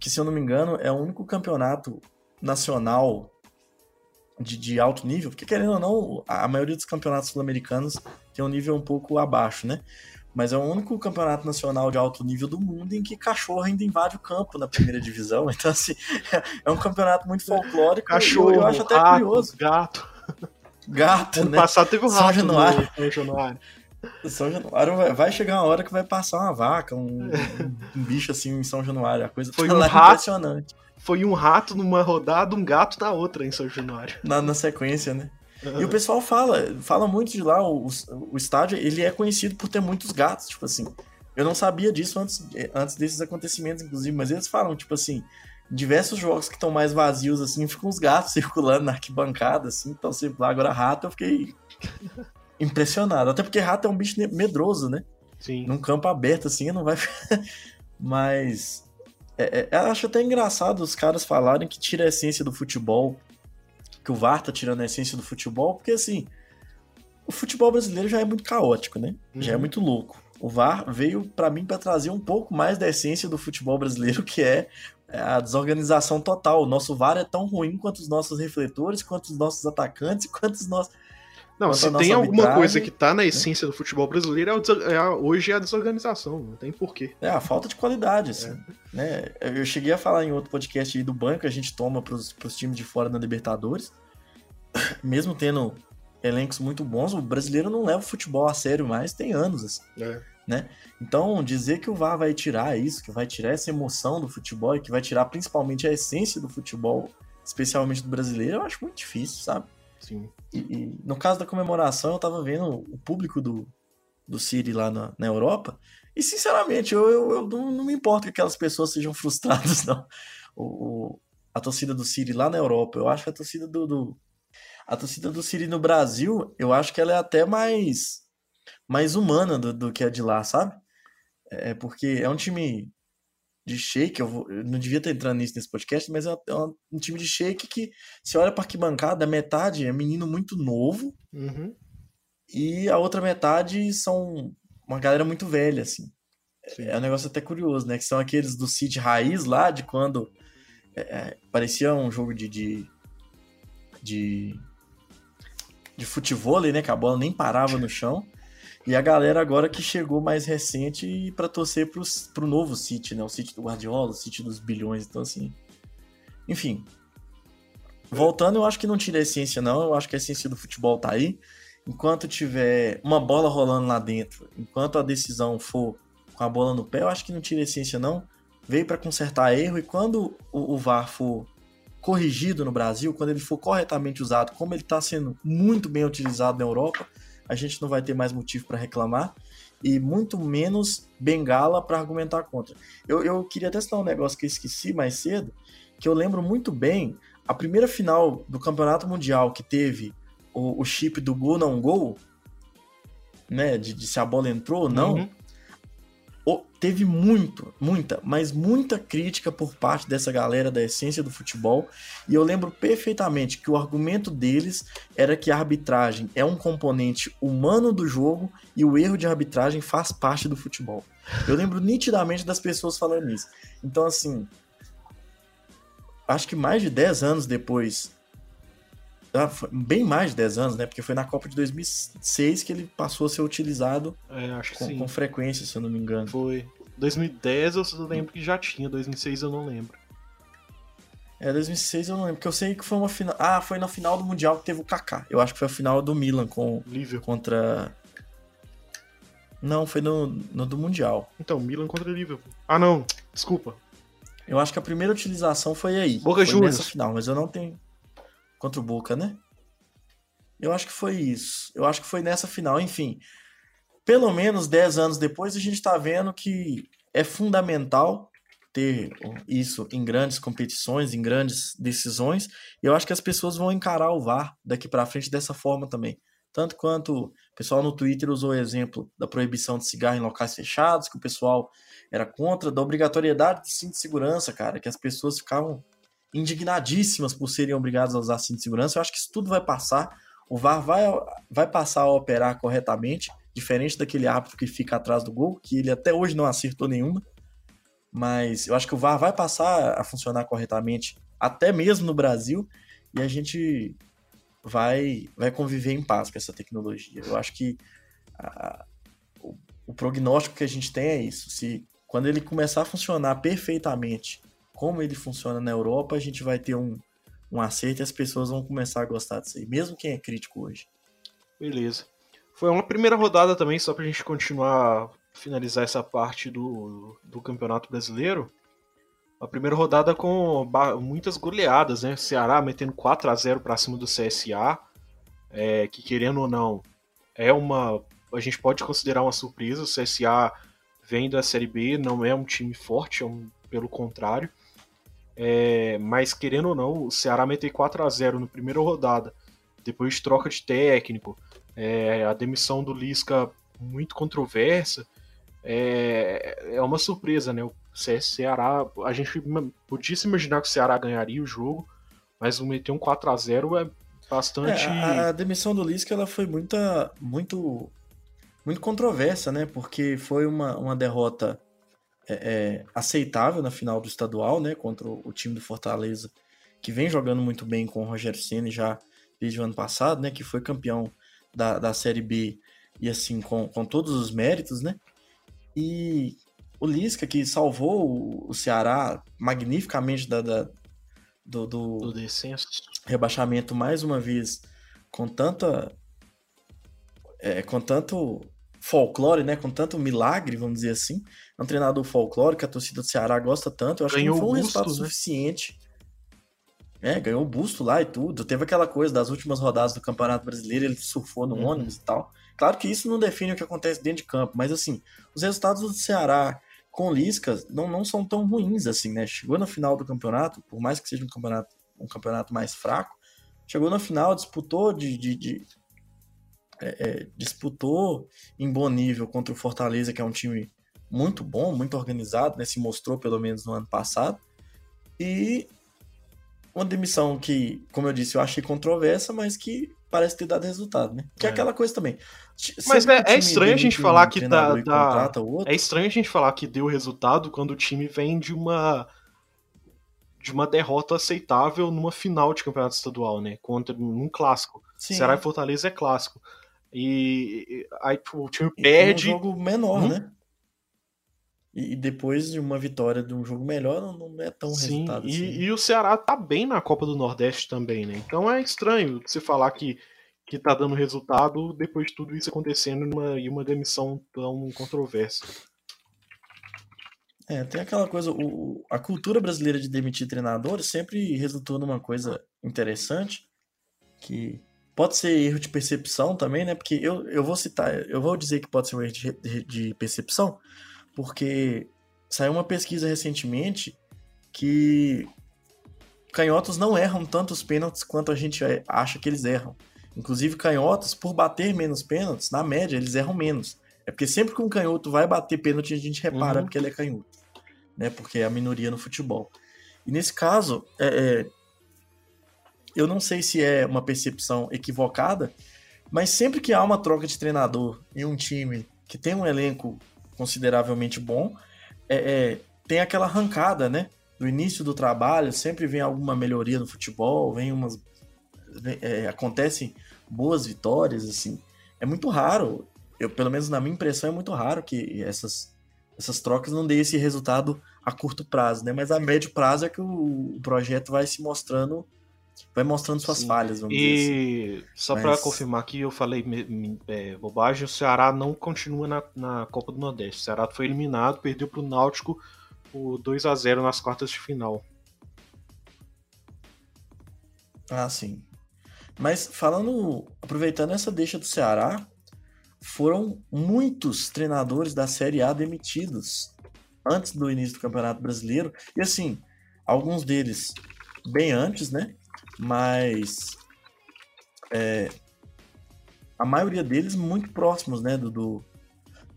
que se eu não me engano, é o único campeonato nacional de, de alto nível, porque querendo ou não, a maioria dos campeonatos sul-americanos tem um nível um pouco abaixo, né? mas é o único campeonato nacional de alto nível do mundo em que cachorro ainda invade o campo na primeira divisão. [LAUGHS] Então, assim, [LAUGHS] é um campeonato muito folclórico.
Cachorro, eu, acho até rato, curioso. Gato.
Gato,
ano
né?
passado teve um
São
rato
Januário.
São Januário.
São Januário vai chegar uma hora que vai passar uma vaca, um, um bicho assim em São Januário. A coisa
foi
tá
um
rato, impressionante.
Foi um rato numa rodada, um gato na outra em São Januário.
Na, na sequência, né? Uhum. E o pessoal fala, fala muito de lá, o, o estádio, ele é conhecido por ter muitos gatos, tipo assim. Eu não sabia disso antes, antes desses acontecimentos, inclusive, mas eles falam, tipo assim, diversos jogos que estão mais vazios, assim, ficam os gatos [LAUGHS] circulando na arquibancada, assim, então sempre lá. Agora, rato, eu fiquei impressionado. Até porque rato é um bicho medroso, né?
Sim.
Num campo aberto, assim, não vai. [LAUGHS] mas. É, é, eu acho até engraçado os caras falarem que tira a essência do futebol que o VAR tá tirando a essência do futebol, porque assim, o futebol brasileiro já é muito caótico, né? Uhum. Já é uhum. muito louco. O VAR veio para mim para trazer um pouco mais da essência do futebol brasileiro, [LAUGHS] que é a desorganização total. O nosso VAR é tão ruim quanto os nossos refletores, quanto os nossos atacantes, [LAUGHS] quanto os nossos
não, se tem alguma coisa que tá na né? essência do futebol brasileiro, é, é hoje é a desorganização, não tem porquê.
É, a falta de qualidade, assim. É. Né? Eu cheguei a falar em outro podcast aí do banho que a gente toma pros, pros times de fora na Libertadores. [COUGHS] Mesmo tendo elencos muito bons, o brasileiro não leva o futebol a sério mais, tem anos, assim.
É.
Né? Então, dizer que o VAR vai tirar isso, que vai tirar essa emoção do futebol e que vai tirar principalmente a essência do futebol, especialmente do brasileiro, eu acho muito difícil, sabe?
Sim.
E, e, no caso da comemoração, eu tava vendo o público do, do City lá na, na Europa. E, sinceramente, eu, eu, eu não, não, me importo que aquelas pessoas sejam frustradas, [LAUGHS] não. O, a torcida do City lá na Europa, eu acho que a torcida do, do, a torcida do City no Brasil, eu acho que ela é até mais mais humana do, do que a de lá, sabe? É porque é um time de shake, eu, vou, eu, não devia estar entrando nisso nesse podcast, mas é, é um time de shake que você olha para arquibancada, metade é menino muito novo
uhum.
e a outra metade são uma galera muito velha, assim. Sim. É um negócio até curioso, né? Que são aqueles do City raiz lá, de quando é, é, parecia um jogo de, de, de, de futebol, né? Que a bola nem parava no chão. E a galera agora que chegou mais recente para torcer pros, pro novo City, né? O City do Guardiola, o City dos bilhões. Então, assim. Enfim. Voltando, eu acho que não tira a essência, não. Eu acho que a essência do futebol tá aí. Enquanto tiver uma bola rolando lá dentro, enquanto a decisão for com a bola no pé, eu acho que não tira a essência, não. Veio para consertar erro e quando o, o VAR for corrigido no Brasil, quando ele for corretamente usado, como ele está sendo muito bem utilizado na Europa, a gente não vai ter mais motivo para reclamar. e muito menos bengala para argumentar contra. Eu, eu queria até citar um negócio que eu esqueci mais cedo, que eu lembro muito bem a primeira final do Campeonato Mundial que teve o, o chip do gol não gol, né, de, de se a bola entrou ou não, uhum teve muito, muita, mas muita crítica por parte dessa galera da essência do futebol. E eu lembro perfeitamente que o argumento deles era que a arbitragem é um componente humano do jogo e o erro de arbitragem faz parte do futebol. Eu lembro nitidamente das pessoas falando isso. Então, assim, acho que mais de 10 anos depois. Ah, bem mais de 10 anos, né? Porque foi na Copa de 2006 que ele passou a ser utilizado
é,
com, com, frequência, se eu não me engano.
Foi. 2010 eu lembro que já tinha, 2006 eu não lembro.
É, 2006 eu não lembro, porque eu sei que foi uma final. Ah, foi na final do Mundial que teve o Kaká. Eu acho que foi a final do Milan com
Liverpool.
contra Não, foi no, no do Mundial.
Então, Milan contra Liverpool. Ah, não, desculpa.
Eu acho que a primeira utilização foi aí.
Boca
foi
Juniors.
nessa final, mas eu não tenho contra o Boca, né? Eu acho que foi isso. Eu acho que foi nessa final, enfim pelo menos 10 anos depois, a gente está vendo que é fundamental ter isso em grandes competições, em grandes decisões. E eu acho que as pessoas vão encarar o VAR daqui para frente dessa forma também. Tanto quanto o pessoal no Twitter usou o exemplo da proibição de cigarro em locais fechados, que o pessoal era contra, da obrigatoriedade de cinto de segurança, cara, que as pessoas ficavam indignadíssimas por serem obrigadas a usar cinto de segurança. Eu acho que isso tudo vai passar. O VAR vai, vai passar a operar corretamente diferente daquele árbitro que fica atrás do gol, que ele até hoje não acertou nenhuma. Mas eu acho que o VAR vai passar a funcionar corretamente, até mesmo no Brasil, e a gente vai, vai conviver em paz com essa tecnologia. Eu acho que a, o, o prognóstico que a gente tem é isso. Se quando ele começar a funcionar perfeitamente como ele funciona na Europa, a gente vai ter um, um acerto e as pessoas vão começar a gostar disso aí, mesmo quem é crítico hoje.
Beleza. Foi uma primeira rodada também, só pra gente continuar, finalizar essa parte do, do Campeonato Brasileiro. A primeira rodada com muitas goleadas, né? Ceará metendo 4 a 0 para cima do CSA, é, que querendo ou não, é uma. A gente pode considerar uma surpresa. O CSA vem da Série B, não é um time forte, é um, pelo contrário. É, mas querendo ou não, o Ceará meter 4 a 0 na primeira rodada, depois troca de técnico, é, a demissão do Lisca muito controversa. É, é uma surpresa, né? O Ceará, a gente podia se imaginar que o Ceará ganharia o jogo, mas meter um 4 a 0 é bastante. É,
a, a, demissão do Lisca ela foi muita, muito, muito controversa, né? Porque foi uma, uma derrota é, é, aceitável na final do estadual, né? Contra o, o, time do Fortaleza, que vem jogando muito bem com o Rogério Ceni já desde o ano passado, né? Que foi campeão da, da Série B e assim, com, com todos os méritos, né? E o Lisca, que salvou o Ceará magnificamente da, da do, do,
do
rebaixamento mais uma vez, com tanta. É, com tanto folclore, né? Com tanto milagre, vamos dizer assim. É um treinador folclórico, a torcida do Ceará gosta tanto. Eu acho Ganhou que não foi um resultado né? suficiente é, ganhou o busto lá e tudo. Teve aquela coisa das últimas rodadas do Campeonato Brasileiro, ele surfou no uhum. ônibus e tal. Claro que isso não define o que acontece dentro de campo, mas assim, os resultados do Ceará com Lisca não, não são tão ruins assim, né? Chegou na final do campeonato, por mais que seja um campeonato, um campeonato mais fraco, chegou na final, disputou de, de, de é, é, disputou em bom nível contra o Fortaleza, que é um time muito bom, muito organizado, né? Se mostrou pelo menos no ano passado. E uma demissão que, como eu disse, eu achei controversa, mas que parece ter dado resultado, né? Que é, é aquela coisa também.
Mas é, é estranho a gente falar que dá, dá... É estranho a gente falar que deu resultado quando o time vem de uma de uma derrota aceitável numa final de campeonato estadual, né? Contra num clássico. Sim. Ceará e Fortaleza é clássico. E aí tipo, o time perde.
É um jogo menor, hum? né? E, depois de uma vitória de um jogo melhor, não, é tão Sim, resultado
e,
assim.
E o Ceará tá bem na Copa do Nordeste também, né? Então é estranho você falar que, que tá dando resultado depois de tudo isso acontecendo numa, e uma demissão tão controversa.
É, tem aquela coisa, o, a cultura brasileira de demitir treinadores sempre resultou numa coisa interessante, que Pode ser erro de percepção também, né? Porque eu, eu vou citar, eu vou dizer que pode ser um erro de, de, de percepção, porque saiu uma pesquisa recentemente que canhotos não erram tantos pênaltis quanto a gente acha que eles erram. Inclusive, canhotos, por bater menos pênaltis, na média, eles erram menos. É porque sempre que um canhoto vai bater pênalti, a gente repara uhum. porque ele é canhoto. Né? Porque é a minoria no futebol. E nesse caso, é, é, eu não sei se é uma percepção equivocada, mas sempre que há uma troca de treinador em um time que tem um elenco consideravelmente bom, é, é, tem aquela arrancada, né? No início do trabalho, sempre vem alguma melhoria no futebol, vem umas. É, acontecem boas vitórias, assim. É muito raro, eu, pelo menos na minha impressão, é muito raro que essas, essas trocas não deem esse resultado a curto prazo, né? Mas a médio prazo é que o, o projeto vai se mostrando vai mostrando suas Sim. falhas, vamos
e,
dizer assim.
E só Mas... para confirmar que eu falei é, bobagem, o Ceará não continua na, na Copa do Nordeste. O Ceará foi eliminado, perdeu para o Náutico por 2 a 0 nas quartas de final.
Ah, sim. Mas falando, aproveitando essa deixa do Ceará, foram muitos treinadores da Série A demitidos antes do início do Campeonato Brasileiro. E assim, alguns deles bem antes, né? Mas é, a maioria deles muito próximos né, do, do,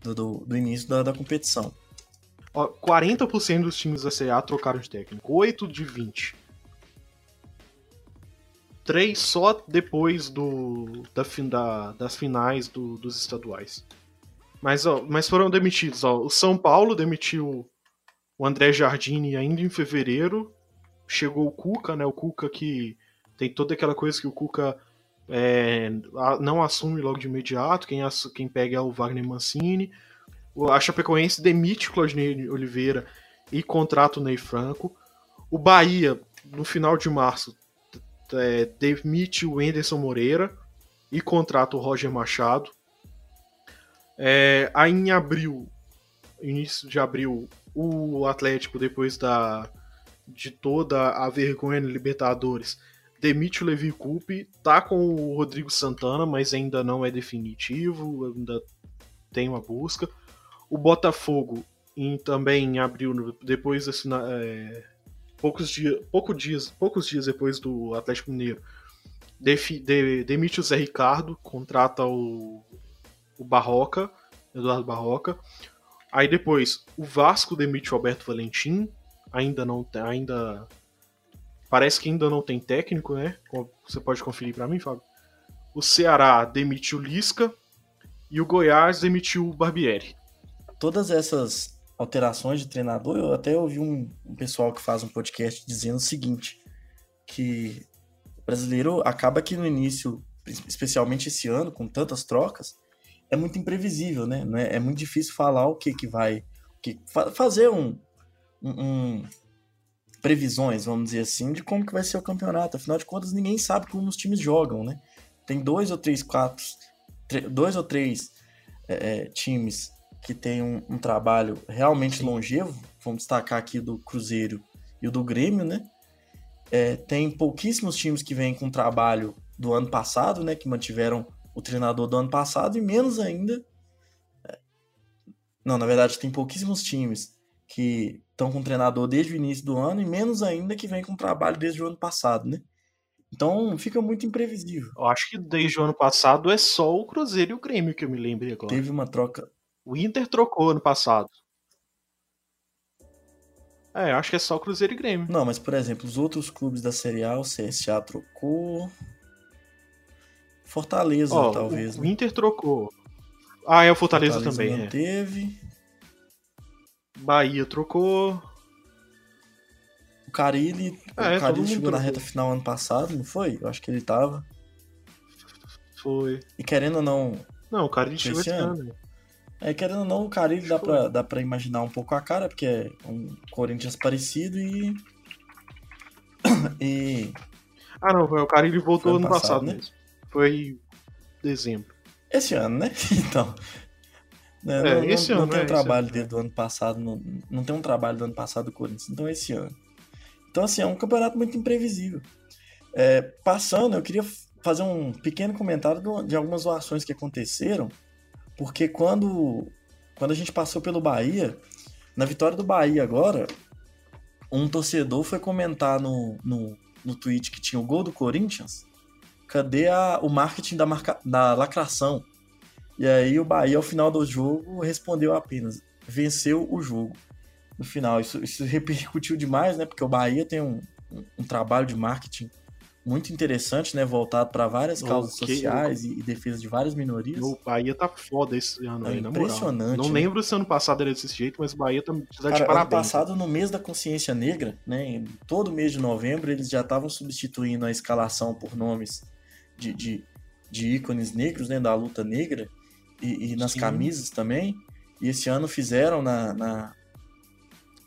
do, do início da, da competição.
Ó, 40% dos times da CA trocaram de técnico, 8 de 20. 3 só depois do, da, da, das finais do, dos estaduais. Mas, ó, mas foram demitidos. Ó, o São Paulo demitiu o André Jardine ainda em fevereiro. Chegou o Cuca, né? O Cuca que tem toda aquela coisa que o Cuca é, não assume logo de imediato, quem, quem pega é o Wagner Mancini. A Chapecoense demite o Claudinei Oliveira e contrata o Ney Franco. O Bahia, no final de março, é, demite o Enderson Moreira e contrata o Roger Machado. É, aí em abril, início de abril, o Atlético, depois da, de toda a vergonha no Libertadores, demite o Levi Coupe, tá com o Rodrigo Santana, mas ainda não é definitivo, ainda tem uma busca. O Botafogo, em, também em abril, depois assim, é, poucos, dia, pouco dias, poucos dias depois do Atlético Mineiro, defi, de, demite o Zé Ricardo, contrata o, o Barroca, Eduardo Barroca. Aí depois o Vasco demite o Alberto Valentim, ainda não ainda Parece que ainda não tem técnico, né? Você pode conferir para mim, Fábio. O Ceará demitiu Lisca e o Goiás demitiu o Barbieri.
Todas essas alterações de treinador, eu até ouvi um, um pessoal que faz um podcast dizendo o seguinte, que o brasileiro acaba que no início, especialmente esse ano, com tantas trocas, é muito imprevisível, né? É, é muito difícil falar o que que vai... Que, fazer um, um, previsões, vamos dizer assim, de como que vai ser o campeonato. Afinal de contas, ninguém sabe como os times jogam, né? Tem dois ou três, quatro, dois ou três é, é, times que têm um, um trabalho realmente Sim. longevo. Vamos destacar aqui do Cruzeiro e o do Grêmio, né? É, tem pouquíssimos times que vêm com trabalho do ano passado, né? Que mantiveram o treinador do ano passado e menos ainda. É, não, na verdade, tem pouquíssimos times que estão com treinador desde o início do ano e menos ainda que vem com trabalho desde o ano passado, né? Então fica muito imprevisível.
Eu acho que desde o ano passado é só o Cruzeiro e o Grêmio que eu me lembrei agora.
Teve uma troca.
O Inter trocou ano passado. É, acho que é só o Cruzeiro e Grêmio.
Não, mas por exemplo, os outros clubes da Série A, o CSA trocou. Fortaleza, oh, talvez.
O né? Inter trocou. Ah, é o Fortaleza, Fortaleza também.
Manteve.
É. Bahia trocou.
O Carilli, é, o Carilli chegou na reta final ano passado, não foi? Eu acho que ele tava.
Foi.
E querendo ou não.
Não, o Carilli chegou esse ano. ano.
É, querendo ou não, o Carilli dá pra, dá pra imaginar um pouco a cara, porque é um Corinthians parecido e. [COUGHS] e.
Ah, não, o Carilli voltou ano, ano passado, passado né? mesmo. Foi dezembro.
Esse ano, né? [LAUGHS] Então, né? É, não, esse não, ano, não tem um é, trabalho ano. do ano passado, não, não tem um trabalho do ano passado do Corinthians, então esse ano. Então, assim, é um campeonato muito imprevisível. É, passando, eu queria fazer um pequeno comentário de algumas ações que aconteceram, porque quando, quando a gente passou pelo Bahia, na vitória do Bahia agora, um torcedor foi comentar no, no, no tweet que tinha o gol do Corinthians, cadê a, o marketing da, marca, da lacração? E aí o Bahia, ao final do jogo, respondeu apenas, venceu o jogo. No final, isso, isso [LAUGHS] repercutiu demais, né? Porque o Bahia tem um, um, um trabalho de marketing muito interessante, né? Voltado para várias causas okay, sociais eu... e, defesa de várias minorias.
O Bahia tá foda esse ano
é
aí,
impressionante.
Não né? lembro se ano passado era desse jeito, mas o Bahia tá
Cara, de parabéns. Ano passado, no mês da consciência negra, né? Em todo mês de novembro, eles já estavam substituindo a escalação por nomes de, de, de ícones negros, né? Da luta negra e, e nas Sim. camisas também. E esse ano fizeram na, na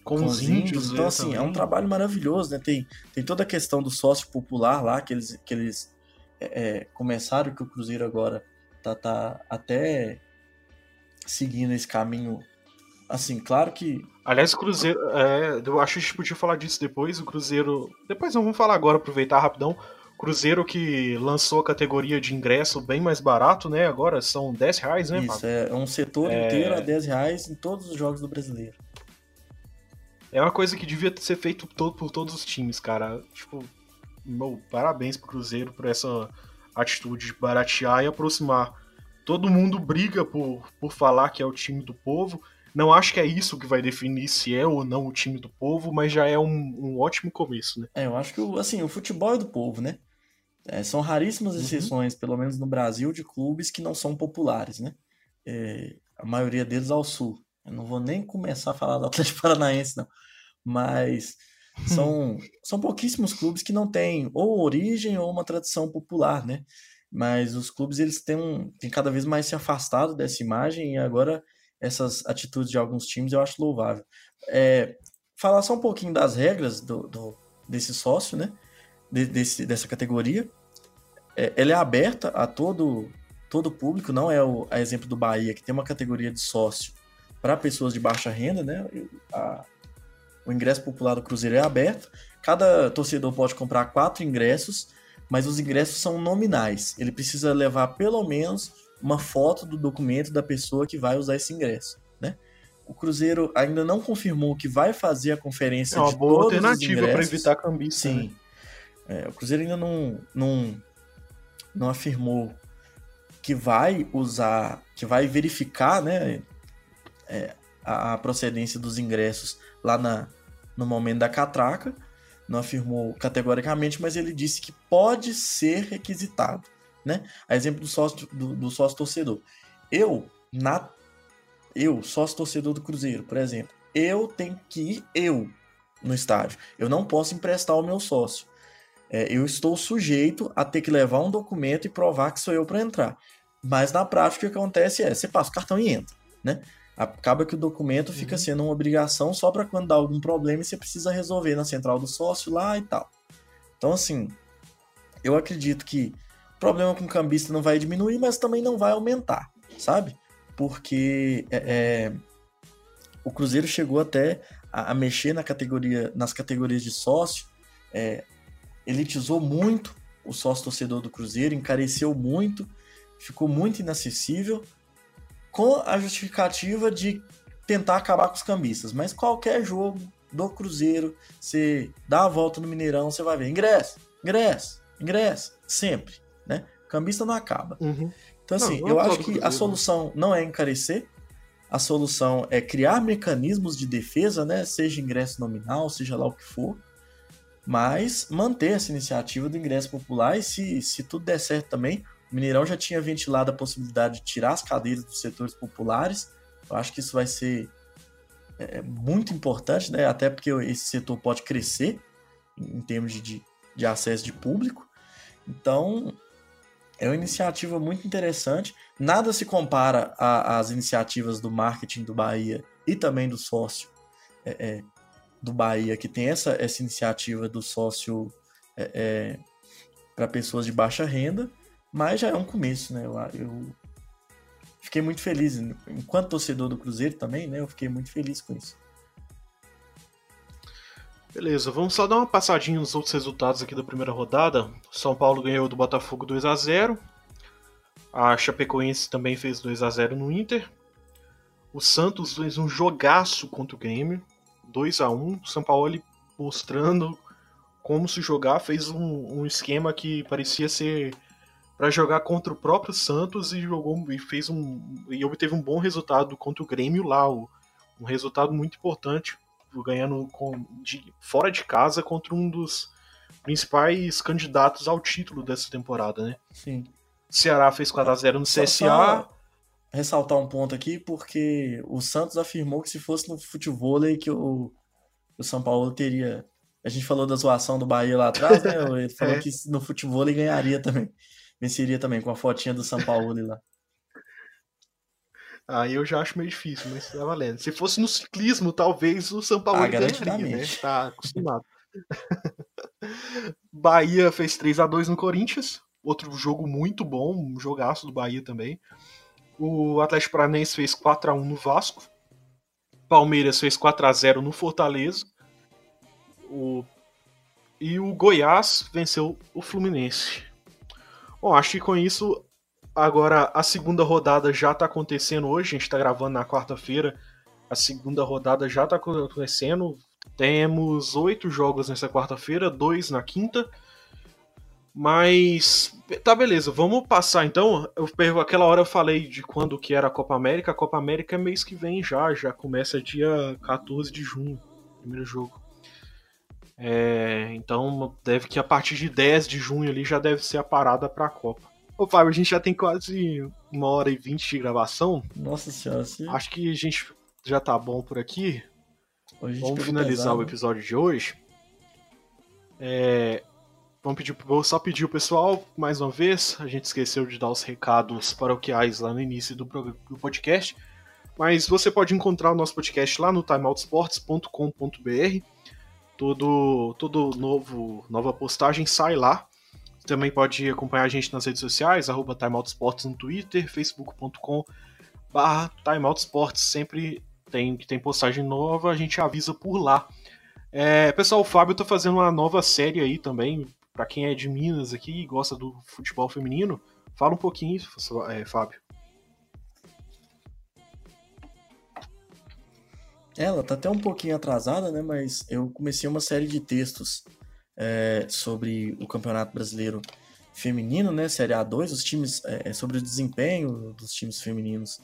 com, com os índios.
Então, assim, também. é um trabalho maravilhoso, né? Tem, tem toda a questão do sócio popular lá, que eles, que eles é, é, começaram, que o Cruzeiro agora tá, tá até seguindo esse caminho. Assim, claro que.
Aliás, o Cruzeiro. É, eu acho que a gente podia falar disso depois. O Cruzeiro. Depois não vamos falar agora, aproveitar rapidão. Cruzeiro que lançou a categoria de ingresso bem mais barato, né? Agora são 10 reais, né?
Isso, é um setor é... inteiro a 10 reais em todos os jogos do brasileiro.
É uma coisa que devia ser feito todo, por todos os times, cara. Tipo, meu, parabéns pro Cruzeiro por essa atitude de baratear e aproximar. Todo mundo briga por, por falar que é o time do povo. Não acho que é isso que vai definir se é ou não o time do povo, mas já é um, um ótimo começo, né?
É, eu acho que assim, o futebol é do povo, né? É, são raríssimas uhum. exceções, uhum. pelo menos no Brasil, de clubes que não são populares, né? É, a maioria deles ao sul. Eu não vou nem começar a falar do Atlético [LAUGHS] Paranaense, não mas são, [LAUGHS] são pouquíssimos clubes que não têm ou origem ou uma tradição popular, né? Mas os clubes eles têm, um, têm cada vez mais se afastado dessa imagem e agora essas atitudes de alguns times eu acho louvável. É, falar só um pouquinho das regras do, do desse sócio, né? De, desse, dessa categoria. É, ela é aberta a todo todo público, não é o a exemplo do Bahia que tem uma categoria de sócio para pessoas de baixa renda, né? A, o ingresso popular do Cruzeiro é aberto. Cada torcedor pode comprar quatro ingressos, mas os ingressos são nominais. Ele precisa levar pelo menos uma foto do documento da pessoa que vai usar esse ingresso, né? O Cruzeiro ainda não confirmou que vai fazer a conferência
é uma boa alternativa para evitar cambista.
Sim. Né? É, o Cruzeiro ainda não, não, não afirmou que vai usar, que vai verificar, né, é, a, a procedência dos ingressos lá na, no momento da catraca, não afirmou categoricamente, mas ele disse que pode ser requisitado, né? A exemplo do sócio, do, do sócio torcedor. Eu, na, eu, sócio torcedor do Cruzeiro, por exemplo, eu tenho que ir eu no estádio. Eu não posso emprestar o meu sócio. É, eu estou sujeito a ter que levar um documento e provar que sou eu para entrar. Mas na prática o que acontece é, você passa o cartão e entra, né? acaba que o documento uhum. fica sendo uma obrigação só para quando dá algum problema e você precisa resolver na central do sócio lá e tal. Então, assim, eu acredito que problema com cambista não vai diminuir, mas também não vai aumentar, sabe? Porque é, é, o Cruzeiro chegou até a, a, mexer na categoria, nas categorias de sócio, é, elitizou muito o sócio torcedor do Cruzeiro, encareceu muito, ficou muito inacessível com a justificativa de tentar acabar com os cambistas. Mas qualquer jogo do Cruzeiro, você dá a volta no Mineirão, você vai ver ingresso, ingresso, ingresso, sempre, né? Cambista não acaba.
Uhum.
Então, assim, não, eu acho que a solução não é encarecer, a solução é criar mecanismos de defesa, né? Seja ingresso nominal, seja lá o que for, mas manter essa iniciativa do ingresso popular e se, se tudo der certo também, o Mineirão já tinha ventilado a possibilidade de tirar as cadeiras dos setores populares. Eu acho que isso vai ser é, muito importante, né? até porque esse setor pode crescer em termos de, de acesso de público. Então, é uma iniciativa muito interessante. Nada se compara às iniciativas do marketing do Bahia e também do sócio é, é, do Bahia, que tem essa, essa iniciativa do sócio é, é para pessoas de baixa renda. Mas já é um começo, né? Eu, eu fiquei muito feliz. Enquanto torcedor do Cruzeiro também, né? Eu fiquei muito feliz com isso.
Beleza, vamos só dar uma passadinha nos outros resultados aqui da primeira rodada. São Paulo ganhou do Botafogo 2 a 0 A Chapecoense também fez 2 a 0 no Inter. O Santos fez um jogaço contra o Grêmio, 2 a 1 São Paulo mostrando como se jogar, fez um, um esquema que parecia ser para jogar contra o próprio Santos e jogou e fez um e obteve um bom resultado contra o Grêmio lá, um resultado muito importante ganhando com, de, fora de casa contra um dos principais candidatos ao título dessa temporada, né?
Sim.
Ceará fez 4x0 no CSA. Só
ressaltar um ponto aqui, porque o Santos afirmou que se fosse no futebol que o, o São Paulo teria. A gente falou da zoação do Bahia lá atrás, né? [LAUGHS] Ele falou é. que no futebol ele ganharia também. Venceria também, com a fotinha do São Paulo lá.
Aí eu já acho meio difícil, mas tá valendo. Se fosse no ciclismo, talvez o São Paulo ah, ganharia, né? Tá acostumado. [LAUGHS] Bahia fez 3 a 2 no Corinthians. Outro jogo muito bom, um jogaço do Bahia também. O Atlético Paranaense fez 4 a 1 no Vasco. Palmeiras fez 4 a 0 no Fortaleza. O... E o Goiás venceu o Fluminense. Bom, acho que com isso Agora, a segunda rodada já tá acontecendo hoje, a gente tá gravando na quarta-feira. A segunda rodada já tá acontecendo. Temos oito jogos nessa quarta-feira, dois na quinta. Mas tá beleza, vamos passar então. Eu, aquela hora eu falei de quando que era a Copa América. A Copa América é mês que vem já, já começa dia 14 de junho, primeiro jogo. É, então deve que a partir de 10 de junho ali já deve ser a parada para a Copa. Ô, Fábio, a gente já tem quase uma hora e vinte de gravação.
Nossa senhora, sim.
Acho que a gente já tá bom por aqui. Vamos finalizar pesado. o episódio de hoje. É, vamos pedir, vou só pedir o pessoal, mais uma vez, a gente esqueceu de dar os recados paroquiais lá no início do, do podcast, mas você pode encontrar o nosso podcast lá no timeoutsports.com.br. Todo, todo novo, nova postagem sai lá. Também pode acompanhar a gente nas redes sociais, arroba timeoutsports no Twitter, facebook.com barra timeoutsports, sempre tem, tem postagem nova, a gente avisa por lá. É, pessoal, o Fábio tá fazendo uma nova série aí também, para quem é de Minas aqui e gosta do futebol feminino, fala um pouquinho, é, Fábio.
Ela tá até um pouquinho atrasada, né? Mas eu comecei uma série de textos é, sobre o Campeonato Brasileiro Feminino, né, Série A2, os times, é, sobre o desempenho dos times femininos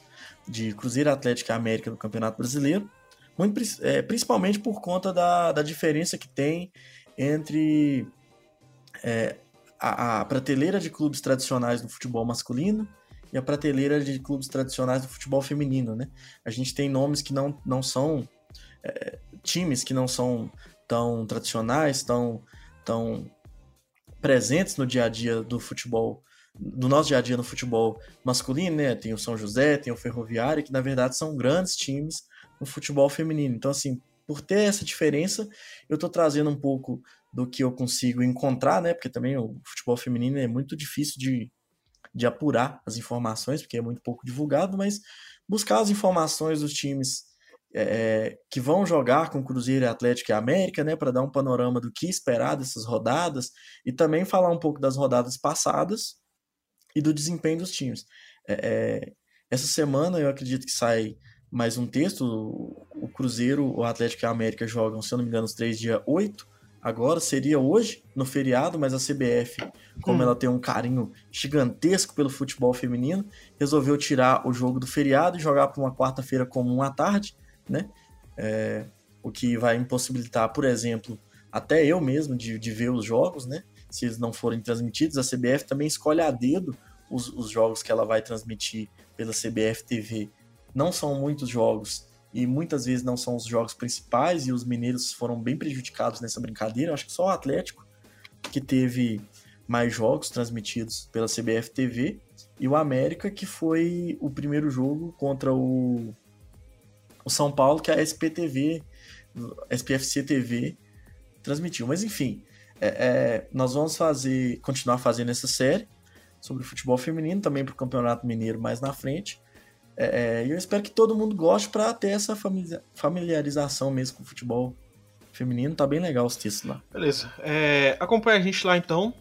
de Cruzeiro Atlético e América no Campeonato Brasileiro, muito, é, principalmente por conta da, da diferença que tem entre a, a prateleira de clubes tradicionais do futebol masculino e a prateleira de clubes tradicionais do futebol feminino, né? A gente tem nomes que não, não são é, times que não são tão tradicionais, tão tão presentes no dia a dia do futebol, do nosso dia a dia no futebol masculino, né? Tem o São José, tem o Ferroviário, que na verdade são grandes times no futebol feminino. Então, assim, por ter essa diferença, eu tô trazendo um pouco do que eu consigo encontrar, né? Porque também o futebol feminino é muito difícil de, de apurar as informações, porque é muito pouco divulgado, mas buscar as informações dos times é, que vão jogar com Cruzeiro e Atlético e América, né, para dar um panorama do que esperar dessas rodadas e também falar um pouco das rodadas passadas e do desempenho dos times. É, essa semana eu acredito que sai mais um texto. O Cruzeiro, o Atlético e a América jogam, se eu não me engano, os três dia 8. Agora seria hoje, no feriado, mas a CBF, como hum. ela tem um carinho gigantesco pelo futebol feminino, resolveu tirar o jogo do feriado e jogar para uma quarta-feira comum à tarde né? É, o que vai impossibilitar, por exemplo, até eu mesmo de, de ver os jogos, né? Se eles não forem transmitidos, a CBF também escolhe a dedo os, os jogos que ela vai transmitir pela CBF TV. Não são muitos jogos e muitas vezes não são os jogos principais e os mineiros foram bem prejudicados nessa brincadeira. Acho que só o Atlético que teve mais jogos transmitidos pela CBF TV e o América que foi o primeiro jogo contra o o São Paulo, que a SPTV, SPFC TV, transmitiu. Mas enfim, é, é, nós vamos fazer, continuar fazendo essa série sobre futebol feminino, também para o Campeonato Mineiro mais na frente. É, é, eu espero que todo mundo goste para ter essa familiarização mesmo com o futebol feminino, tá bem legal os textos lá.
Beleza. É, acompanhe a gente lá então.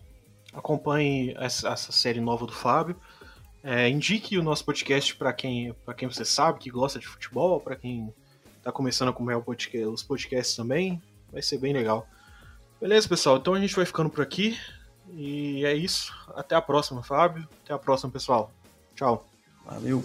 Acompanhe essa, essa série nova do Fábio. É, indique o nosso podcast para quem, quem você sabe que gosta de futebol, para quem tá começando a acompanhar podcast, os podcasts também. Vai ser bem legal. Beleza, pessoal? Então a gente vai ficando por aqui. E é isso. Até a próxima, Fábio. Até a próxima, pessoal. Tchau.
Valeu.